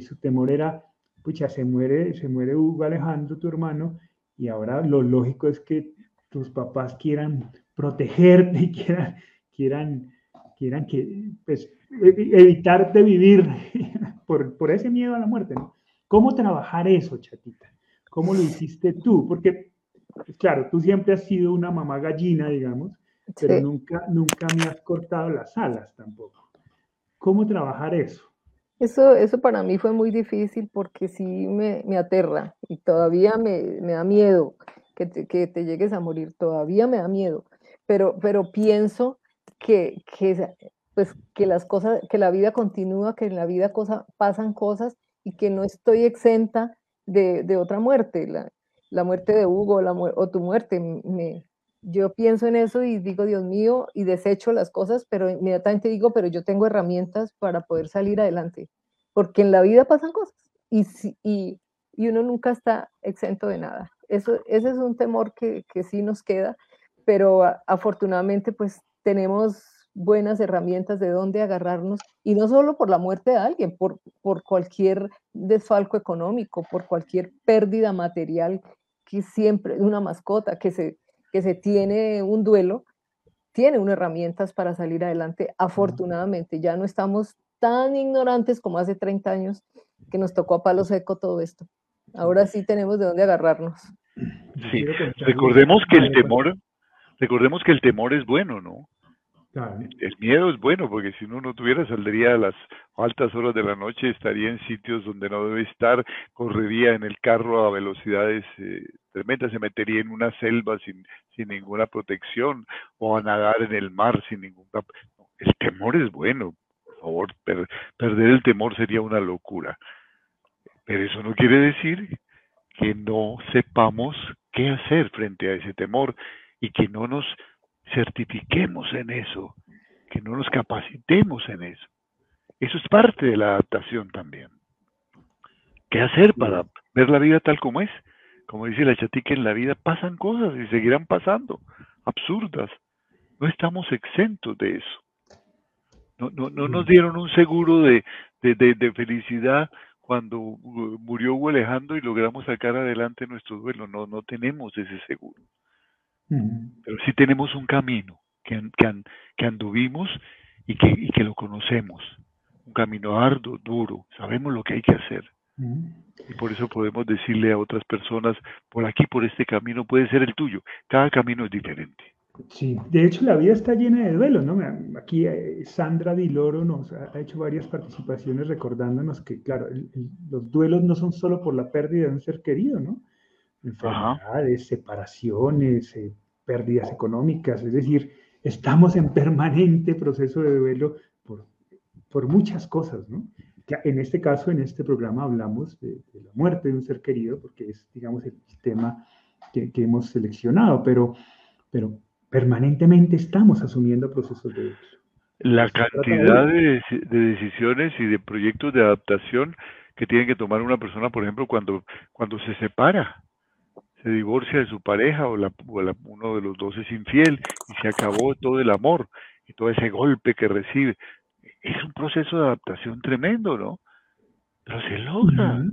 Su temor era, pucha, se muere, se muere Hugo Alejandro, tu hermano, y ahora lo lógico es que tus papás quieran protegerte quieran, quieran, quieran que, pues, evitarte vivir por, por ese miedo a la muerte, ¿no? ¿Cómo trabajar eso, chatita? ¿Cómo lo hiciste tú? Porque, pues, claro, tú siempre has sido una mamá gallina, digamos, pero nunca, nunca me has cortado las alas tampoco. ¿Cómo trabajar eso? Eso, eso para mí fue muy difícil porque sí me, me aterra y todavía me, me da miedo que te, llegues a morir, todavía me da miedo, pero, pero pienso que, que, pues, que las cosas, que la vida continúa, que en la vida cosa, pasan cosas y que no estoy exenta de, de otra muerte. la muerte de Hugo la o tu muerte, me, yo pienso en eso y digo, Dios mío, y desecho las cosas, pero inmediatamente digo, pero yo tengo herramientas para poder salir adelante, porque en la vida pasan cosas y, y, y uno nunca está exento de nada. Eso, ese es un temor que, que sí nos queda, pero afortunadamente pues tenemos buenas herramientas de dónde agarrarnos y no solo por la muerte de alguien, por, por cualquier desfalco económico, por cualquier pérdida material que siempre, una mascota que se, que se tiene un duelo, tiene unas herramientas para salir adelante. Afortunadamente, ya no estamos tan ignorantes como hace 30 años que nos tocó a palo seco todo esto. Ahora sí tenemos de dónde agarrarnos. Sí, recordemos que el temor, recordemos que el temor es bueno, ¿no? El miedo es bueno porque si uno no tuviera saldría a las altas horas de la noche, estaría en sitios donde no debe estar, correría en el carro a velocidades eh, tremendas, se metería en una selva sin, sin ninguna protección o a nadar en el mar sin ningún... El temor es bueno, por favor, perder el temor sería una locura. Pero eso no quiere decir que no sepamos qué hacer frente a ese temor y que no nos certifiquemos en eso, que no nos capacitemos en eso. Eso es parte de la adaptación también. ¿Qué hacer para ver la vida tal como es? Como dice la chatica, en la vida pasan cosas y seguirán pasando, absurdas. No estamos exentos de eso. No, no, no nos dieron un seguro de, de, felicidad cuando murió Hugo Alejandro y logramos sacar adelante nuestro duelo. No, no tenemos ese seguro. Pero sí tenemos un camino que, que, anduvimos y que, y que, lo conocemos. Un camino arduo, duro. Sabemos lo que hay que hacer. Y por eso podemos decirle a otras personas, por aquí, por este camino, puede ser el tuyo. Cada camino es diferente. Sí, de hecho la vida está llena de duelos, ¿no? Aquí eh, Sandra Diloro nos ha, hecho varias participaciones recordándonos que, claro, los duelos no son solo por la pérdida de un ser querido, ¿no? enfermedades, separaciones, eh, pérdidas económicas, es decir, estamos en permanente proceso de duelo por, por muchas cosas, ¿no? En este caso, en este programa hablamos de, la muerte de un ser querido, porque es, digamos, el tema que, que hemos seleccionado, pero, pero permanentemente estamos asumiendo procesos de duelo. La cantidad de, de, decisiones y de proyectos de adaptación que tiene que tomar una persona, por ejemplo, cuando, cuando se separa se divorcia de su pareja o, la, uno de los dos es infiel y se acabó todo el amor y todo ese golpe que recibe. Es un proceso de adaptación tremendo, ¿no? Pero se logra,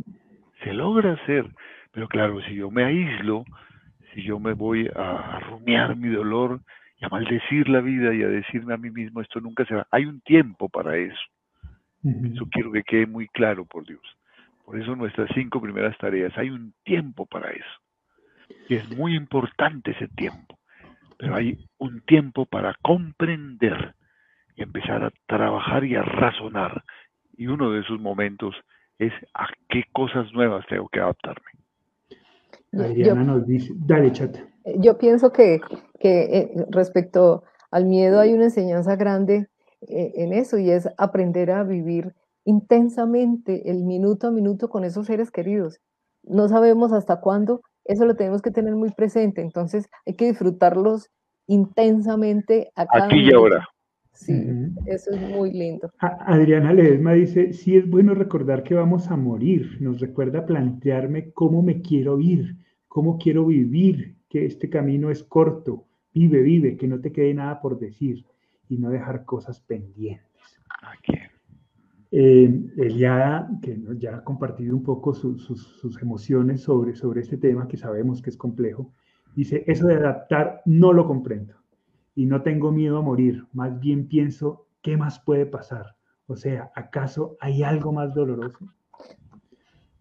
se logra hacer. Pero claro, si yo me aíslo, si yo me voy a, rumiar mi dolor y a maldecir la vida y a decirme a mí mismo, esto nunca se va. Hay un tiempo para eso. Eso quiero que quede muy claro, por Dios. Por eso nuestras cinco primeras tareas, hay un tiempo para eso. Y es muy importante ese tiempo. Pero hay un tiempo para comprender y empezar a trabajar y a razonar. Y uno de esos momentos es a qué cosas nuevas tengo que adaptarme. Adriana nos dice, dale chat. Yo pienso que, que eh, respecto al miedo hay una enseñanza grande eh, en eso y es aprender a vivir intensamente el minuto a minuto con esos seres queridos. No sabemos hasta cuándo eso lo tenemos que tener muy presente. Entonces hay que disfrutarlos intensamente aquí y ahora. Sí, eso es muy lindo. Adriana Ledesma dice, sí es bueno recordar que vamos a morir, nos recuerda plantearme cómo me quiero ir, cómo quiero vivir, que este camino es corto, vive, vive, que no te quede nada por decir y no dejar cosas pendientes. Aquí. Eh, Eliada, que ya ha compartido un poco sus, emociones sobre, sobre este tema, que sabemos que es complejo, dice, eso de adaptar no lo comprendo y no tengo miedo a morir, más bien pienso, ¿qué más puede pasar? O sea, ¿acaso hay algo más doloroso?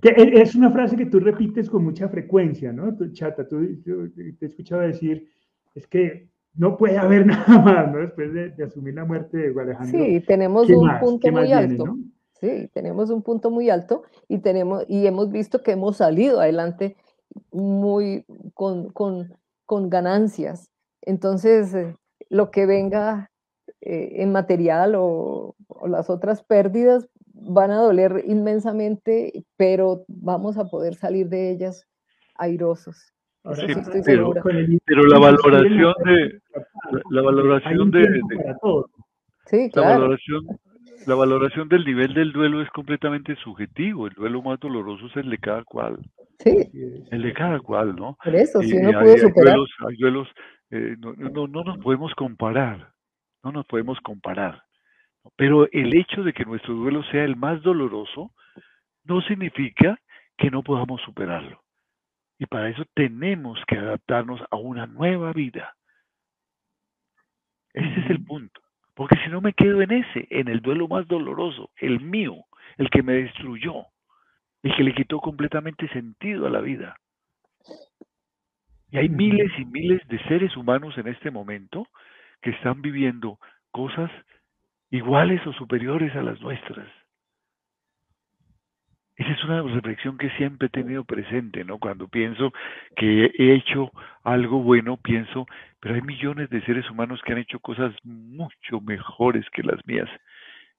Que e, es una frase que tú repites con mucha frecuencia, ¿no? chata, tú, te he escuchado decir, es que no puede haber nada más, ¿no? Después de, asumir la muerte de Alejandro. Sí, tenemos un punto muy alto. Sí, tenemos un punto muy alto y, tenemos, y hemos visto que hemos salido adelante muy con, con, con ganancias. Entonces, eh, lo que venga eh, en material o, o, las otras pérdidas van a doler inmensamente, pero vamos a poder salir de ellas airosos. pero, la valoración de la, valoración de, sí, la valoración la valoración del nivel del duelo es completamente subjetivo. El duelo más doloroso es el de cada cual. Sí. El de cada cual, ¿no? Por eso, si uno pudo superar. Hay duelos, eh, no, no, no nos podemos comparar. No nos podemos comparar. Pero el hecho de que nuestro duelo sea el más doloroso no significa que no podamos superarlo. Y para eso tenemos que adaptarnos a una nueva vida. Ese es el punto. Porque si no me quedo en ese, en el duelo más doloroso, el mío, el que me destruyó, el que le quitó completamente sentido a la vida. Y hay miles y miles de seres humanos en este momento que están viviendo cosas iguales o superiores a las nuestras. Esa es una reflexión que siempre he tenido presente, ¿no? Cuando pienso que he hecho algo bueno, pienso, pero hay millones de seres humanos que han hecho cosas mucho mejores que las mías.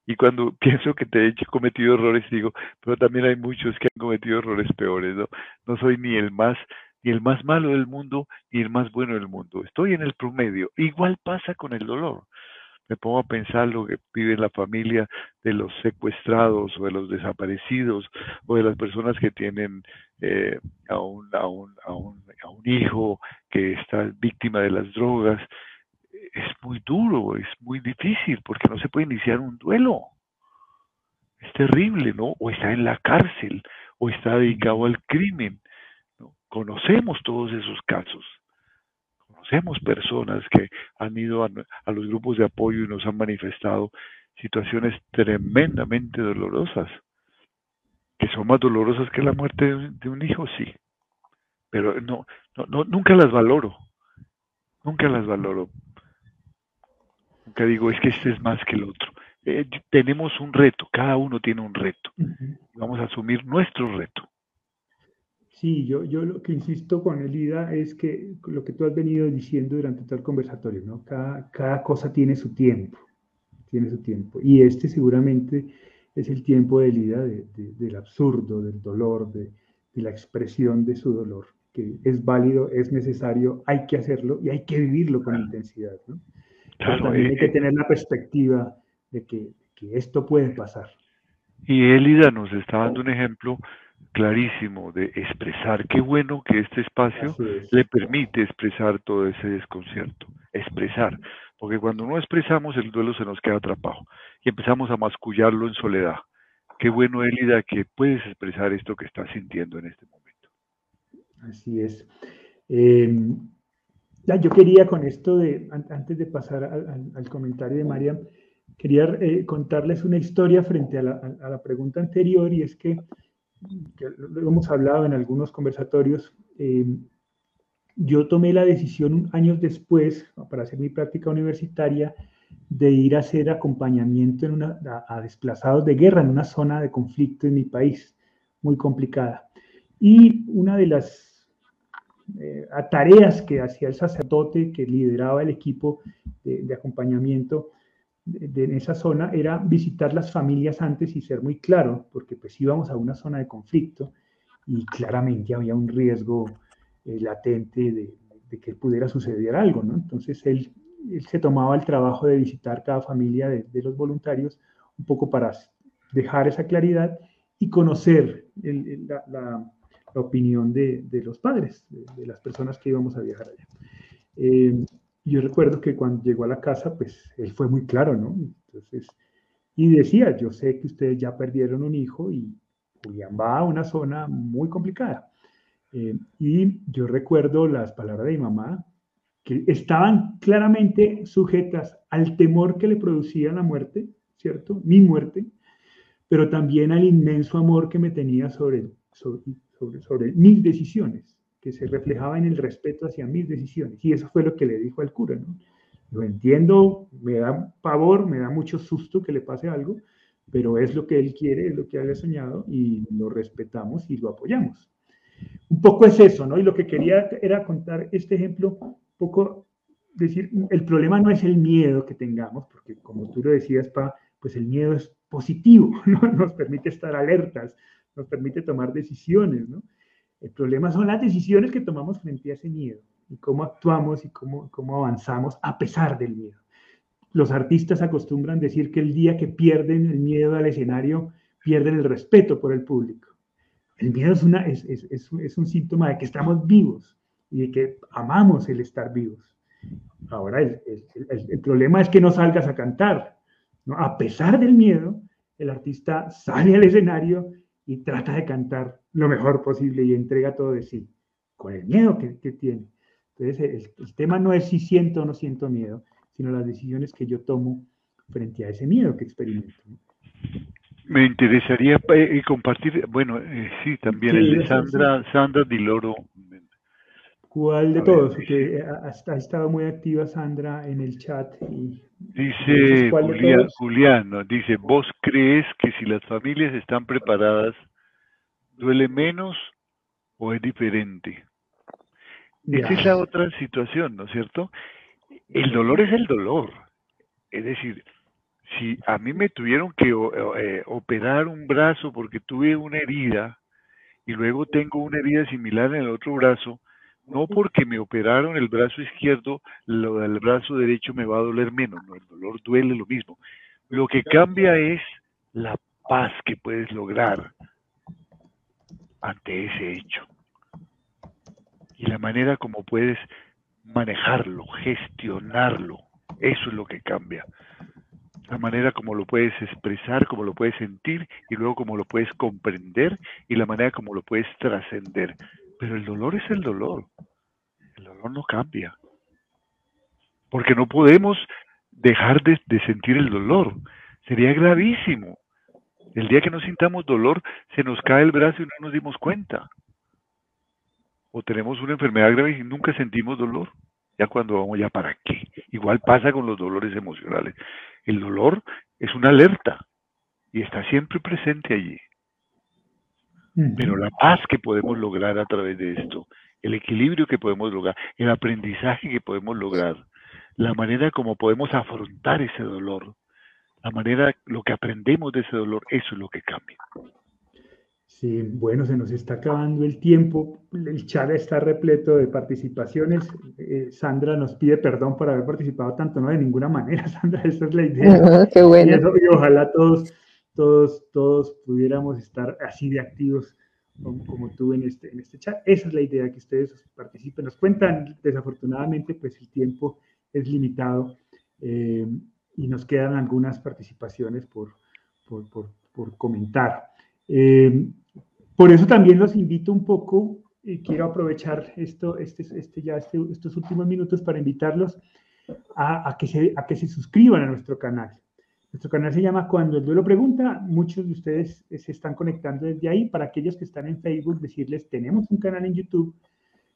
Y cuando pienso que te he cometido errores, digo, pero también hay muchos que han cometido errores peores, ¿no? No soy ni el más ni el más malo del mundo ni el más bueno del mundo. Estoy en el promedio. Igual pasa con el dolor me pongo a pensar lo que vive la familia de los secuestrados o de los desaparecidos o de las personas que tienen eh, a, un, a, un, a, un, a un hijo que está víctima de las drogas. Es muy duro, es muy difícil porque no se puede iniciar un duelo. Es terrible, ¿no? O está en la cárcel o está dedicado al crimen. Conocemos todos esos casos conocemos personas que han ido a, los grupos de apoyo y nos han manifestado situaciones tremendamente dolorosas, que son más dolorosas que la muerte de un, hijo, sí, pero no, no, nunca las valoro, nunca las valoro. Nunca digo, es que este es más que el otro. Eh, tenemos un reto, cada uno tiene un reto. Vamos a asumir nuestro reto. Sí, yo, yo lo que insisto con Elida es que lo que tú has venido diciendo durante todo el conversatorio, ¿no? Cada, cada cosa tiene su tiempo, tiene su tiempo. Y este seguramente es el tiempo de Elida del absurdo, del dolor, de, la expresión de su dolor, que es válido, es necesario, hay que hacerlo y hay que vivirlo con intensidad, ¿no? Pero también hay eh, que eh. tener la perspectiva de que, que esto puede pasar. Y Elida nos está dando un ejemplo clarísimo de expresar. Qué bueno que este espacio le permite expresar todo ese desconcierto, expresar, porque cuando no expresamos el duelo se nos queda atrapado y empezamos a mascullarlo en soledad. Qué bueno, Elida, que puedes expresar esto que estás sintiendo en este momento. Así es. Em, yo quería con esto de, antes de pasar al, comentario de María, quería eh, contarles una historia frente a la, a la pregunta anterior y es que que hemos hablado en algunos conversatorios, eh, yo tomé la decisión años después, para hacer mi práctica universitaria, de ir a hacer acompañamiento a, desplazados de guerra en una zona de conflicto en mi país, muy complicada. Y una de las eh, tareas que hacía el sacerdote que lideraba el equipo de acompañamiento de, en esa zona era visitar las familias antes y ser muy claro, porque pues íbamos a una zona de conflicto y claramente había un riesgo eh, latente de, que pudiera suceder algo, ¿no? Entonces él, él, se tomaba el trabajo de visitar cada familia de, los voluntarios un poco para dejar esa claridad y conocer la, la, opinión de, los padres, de, las personas que íbamos a viajar allá. Eh, yo recuerdo que cuando llegó a la casa, pues él fue muy claro, ¿no? Entonces, y decía, yo sé que ustedes ya perdieron un hijo y Julián va a una zona muy complicada. Eh, y yo recuerdo las palabras de mi mamá, que estaban claramente sujetas al temor que le producía la muerte, ¿cierto? Mi muerte, pero también al inmenso amor que me tenía sobre, sobre, sobre, sobre mis decisiones que se reflejaba en el respeto hacia mis decisiones. Y eso fue lo que le dijo al cura, ¿no? Lo entiendo, me da pavor, me da mucho susto que le pase algo, pero es lo que él quiere, es lo que había soñado y lo respetamos y lo apoyamos. Un poco es eso, ¿no? Y lo que quería era contar este ejemplo, un poco decir, el problema no es el miedo que tengamos, porque como tú lo decías, Pa, pues el miedo es positivo, ¿no? Nos permite estar alertas, nos permite tomar decisiones, ¿no? El problema son las decisiones que tomamos frente a ese miedo y cómo actuamos y cómo, cómo avanzamos a pesar del miedo. Los artistas acostumbran decir que el día que pierden el miedo al escenario, pierden el respeto por el público. El miedo es, una, es, es, es, un síntoma de que estamos vivos y de que amamos el estar vivos. Ahora, el, el, problema es que no salgas a cantar. ¿no? A pesar del miedo, el artista sale al escenario y trata de cantar lo mejor posible y entrega todo de sí, con el miedo que, que tiene. Entonces, el, tema no es si siento o no siento miedo, sino las decisiones que yo tomo frente a ese miedo que experimento. Me interesaría eh, compartir, bueno, eh, sí, también el de Sandra, Sandra Diloro. ¿Cuál de todos? Porque ha, estado muy activa Sandra en el chat. Y, dice Julián, Juliano, dice, ¿vos crees que si las familias están preparadas, duele menos o es diferente? Esa es la otra situación, ¿no es cierto? El dolor es el dolor. Es decir, si a mí me tuvieron que eh, operar un brazo porque tuve una herida y luego tengo una herida similar en el otro brazo, no porque me operaron el brazo izquierdo, lo del brazo derecho me va a doler menos, no, el dolor duele lo mismo. Lo que cambia es la paz que puedes lograr ante ese hecho y la manera como puedes manejarlo, gestionarlo. Eso es lo que cambia la manera como lo puedes expresar, como lo puedes sentir y luego como lo puedes comprender y la manera como lo puedes trascender. Pero el dolor es el dolor. El dolor no cambia. Porque no podemos dejar de, sentir el dolor. Sería gravísimo. El día que no sintamos dolor, se nos cae el brazo y no nos dimos cuenta. O tenemos una enfermedad grave y nunca sentimos dolor. Ya cuando vamos, ya para qué. Igual pasa con los dolores emocionales. El dolor es una alerta y está siempre presente allí. Pero la paz que podemos lograr a través de esto, el equilibrio que podemos lograr, el aprendizaje que podemos lograr, la manera como podemos afrontar ese dolor, la manera, lo que aprendemos de ese dolor, eso es lo que cambia. Sí, bueno, se nos está acabando el tiempo. El chat está repleto de participaciones. Eh, Sandra nos pide perdón por haber participado tanto, no de ninguna manera, Sandra, esa es la idea. qué bueno. Y, ojalá todos, todos, todos pudiéramos estar así de activos como, tú en este, en este chat. Esa es la idea, que ustedes participen. Nos cuentan, desafortunadamente, pues el tiempo es limitado eh, y nos quedan algunas participaciones por, por, por, comentar. Eh, por eso también los invito un poco, y quiero aprovechar esto, este, este, ya este, estos últimos minutos para invitarlos a, que se, a que se suscriban a nuestro canal. Nuestro canal se llama Cuando el duelo pregunta. Muchos de ustedes se están conectando desde ahí. Para aquellos que están en Facebook, decirles, tenemos un canal en YouTube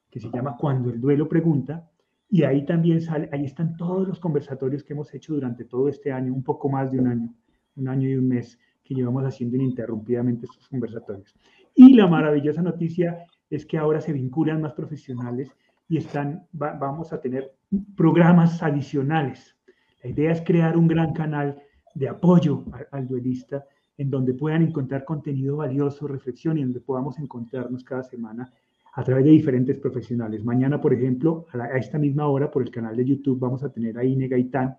que se llama Cuando el duelo pregunta. Y ahí también sale, ahí están todos los conversatorios que hemos hecho durante todo este año, un poco más de un año, un año y un mes que llevamos haciendo ininterrumpidamente estos conversatorios. Y la maravillosa noticia es que ahora se vinculan más profesionales y están, vamos a tener programas adicionales. La idea es crear un gran canal de apoyo al, duelista en donde puedan encontrar contenido valioso, reflexión y donde podamos encontrarnos cada semana a través de diferentes profesionales. Mañana, por ejemplo, a, esta misma hora, por el canal de YouTube, vamos a tener a Ine Gaitán.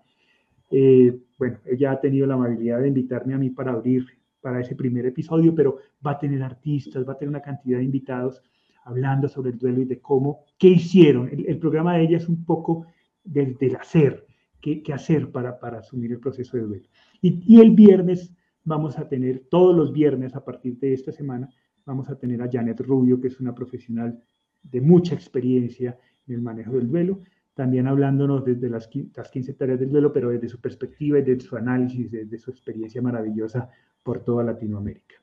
Eh, bueno, ella ha tenido la amabilidad de invitarme a mí para abrir para ese primer episodio, pero va a tener artistas, va a tener una cantidad de invitados hablando sobre el duelo y de cómo, qué hicieron. El, programa de ella es un poco del, del hacer, qué, qué, hacer para, para asumir el proceso de duelo. Y, y, el viernes vamos a tener, todos los viernes a partir de esta semana, vamos a tener a Janet Rubio, que es una profesional de mucha experiencia en el manejo del duelo, también hablándonos desde las, las 15 tareas del duelo, pero desde su perspectiva y desde su análisis, desde su experiencia maravillosa por toda Latinoamérica.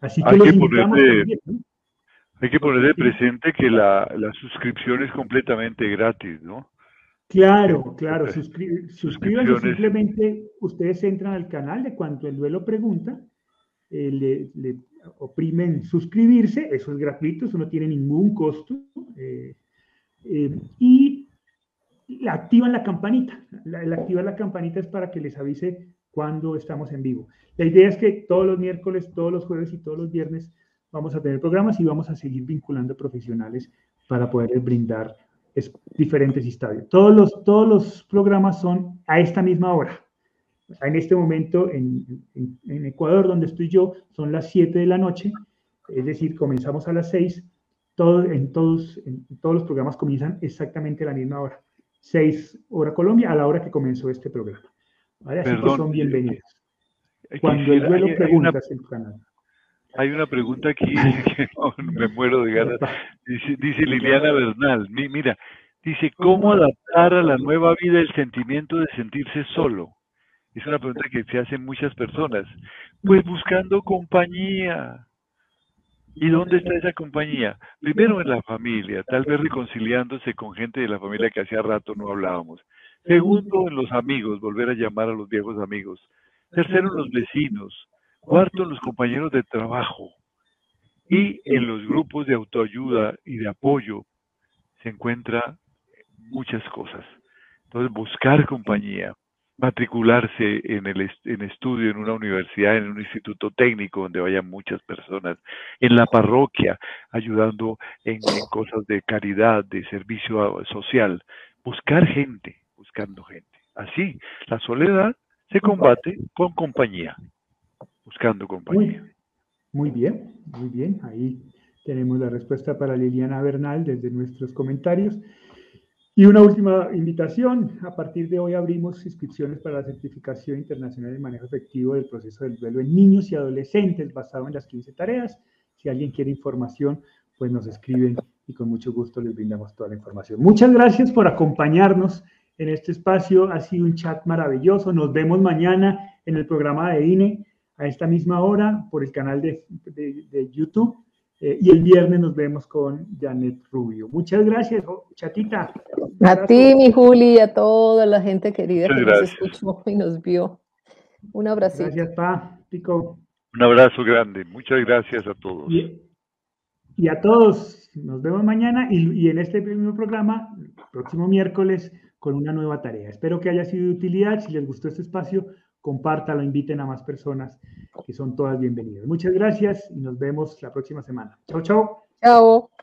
Así que, hay que ponerle, Hay que poner de presente que la, la, suscripción es completamente gratis, ¿no? Claro, claro. suscríbanse simplemente, ustedes entran al canal de Cuanto el Duelo Pregunta, eh, le, le, oprimen suscribirse, eso es gratuito, eso no tiene ningún costo. Eh, eh, y activan la campanita. La, la, activar la campanita es para que les avise cuando estamos en vivo. La idea es que todos los miércoles, todos los jueves y todos los viernes vamos a tener programas y vamos a seguir vinculando profesionales para poder brindar diferentes estadios. Todos los, todos los programas son a esta misma hora. En este momento, en, en, Ecuador, donde estoy yo, son las 7 de la noche, es decir, comenzamos a las 6. Todo, en, todos, en todos los programas comienzan exactamente a la misma hora. 6 hora Colombia, a la hora que comenzó este programa. Así que son bienvenidos. Cuando el vuelo preguntas el canal. Hay una pregunta aquí que me muero de ganas. Dice, Liliana Bernal, mira, dice, ¿cómo adaptar a la nueva vida el sentimiento de sentirse solo? Es una pregunta que se hacen muchas personas. Pues buscando compañía. ¿Y dónde está esa compañía? Primero en la familia, tal vez reconciliándose con gente de la familia que hacía rato no hablábamos. Segundo, en los amigos, volver a llamar a los viejos amigos. Tercero, en los vecinos. Cuarto, en los compañeros de trabajo. Y en los grupos de autoayuda y de apoyo se encuentra muchas cosas. Entonces, buscar compañía, matricularse en el en estudio en una universidad, en un instituto técnico donde vayan muchas personas, en la parroquia, ayudando en, cosas de caridad, de servicio social, buscar gente, buscando gente. Así, la soledad se combate con compañía buscando compañía. Muy, bien, muy bien. Ahí tenemos la respuesta para Liliana Bernal desde nuestros comentarios. Y una última invitación. A partir de hoy abrimos inscripciones para la certificación internacional de manejo efectivo del proceso del duelo en niños y adolescentes basado en las 15 tareas. Si alguien quiere información, pues nos escriben y con mucho gusto les brindamos toda la información. Muchas gracias por acompañarnos en este espacio. Ha sido un chat maravilloso. Nos vemos mañana en el programa de INE a esta misma hora por el canal de, YouTube. Eh, y el viernes nos vemos con Janet Rubio. Muchas gracias, chatita. A ti, mi Juli, a toda la gente querida que nos escuchó y nos vio. Un abrazo. Gracias, Pa, Pico. Un abrazo grande. Muchas gracias a todos. Y, a todos, nos vemos mañana y, y en este mismo programa, próximo miércoles, con una nueva tarea. Espero que haya sido de utilidad. Si les gustó este espacio, compártalo, inviten a más personas que son todas bienvenidas. Muchas gracias y nos vemos la próxima semana. Chao, chao. Chao.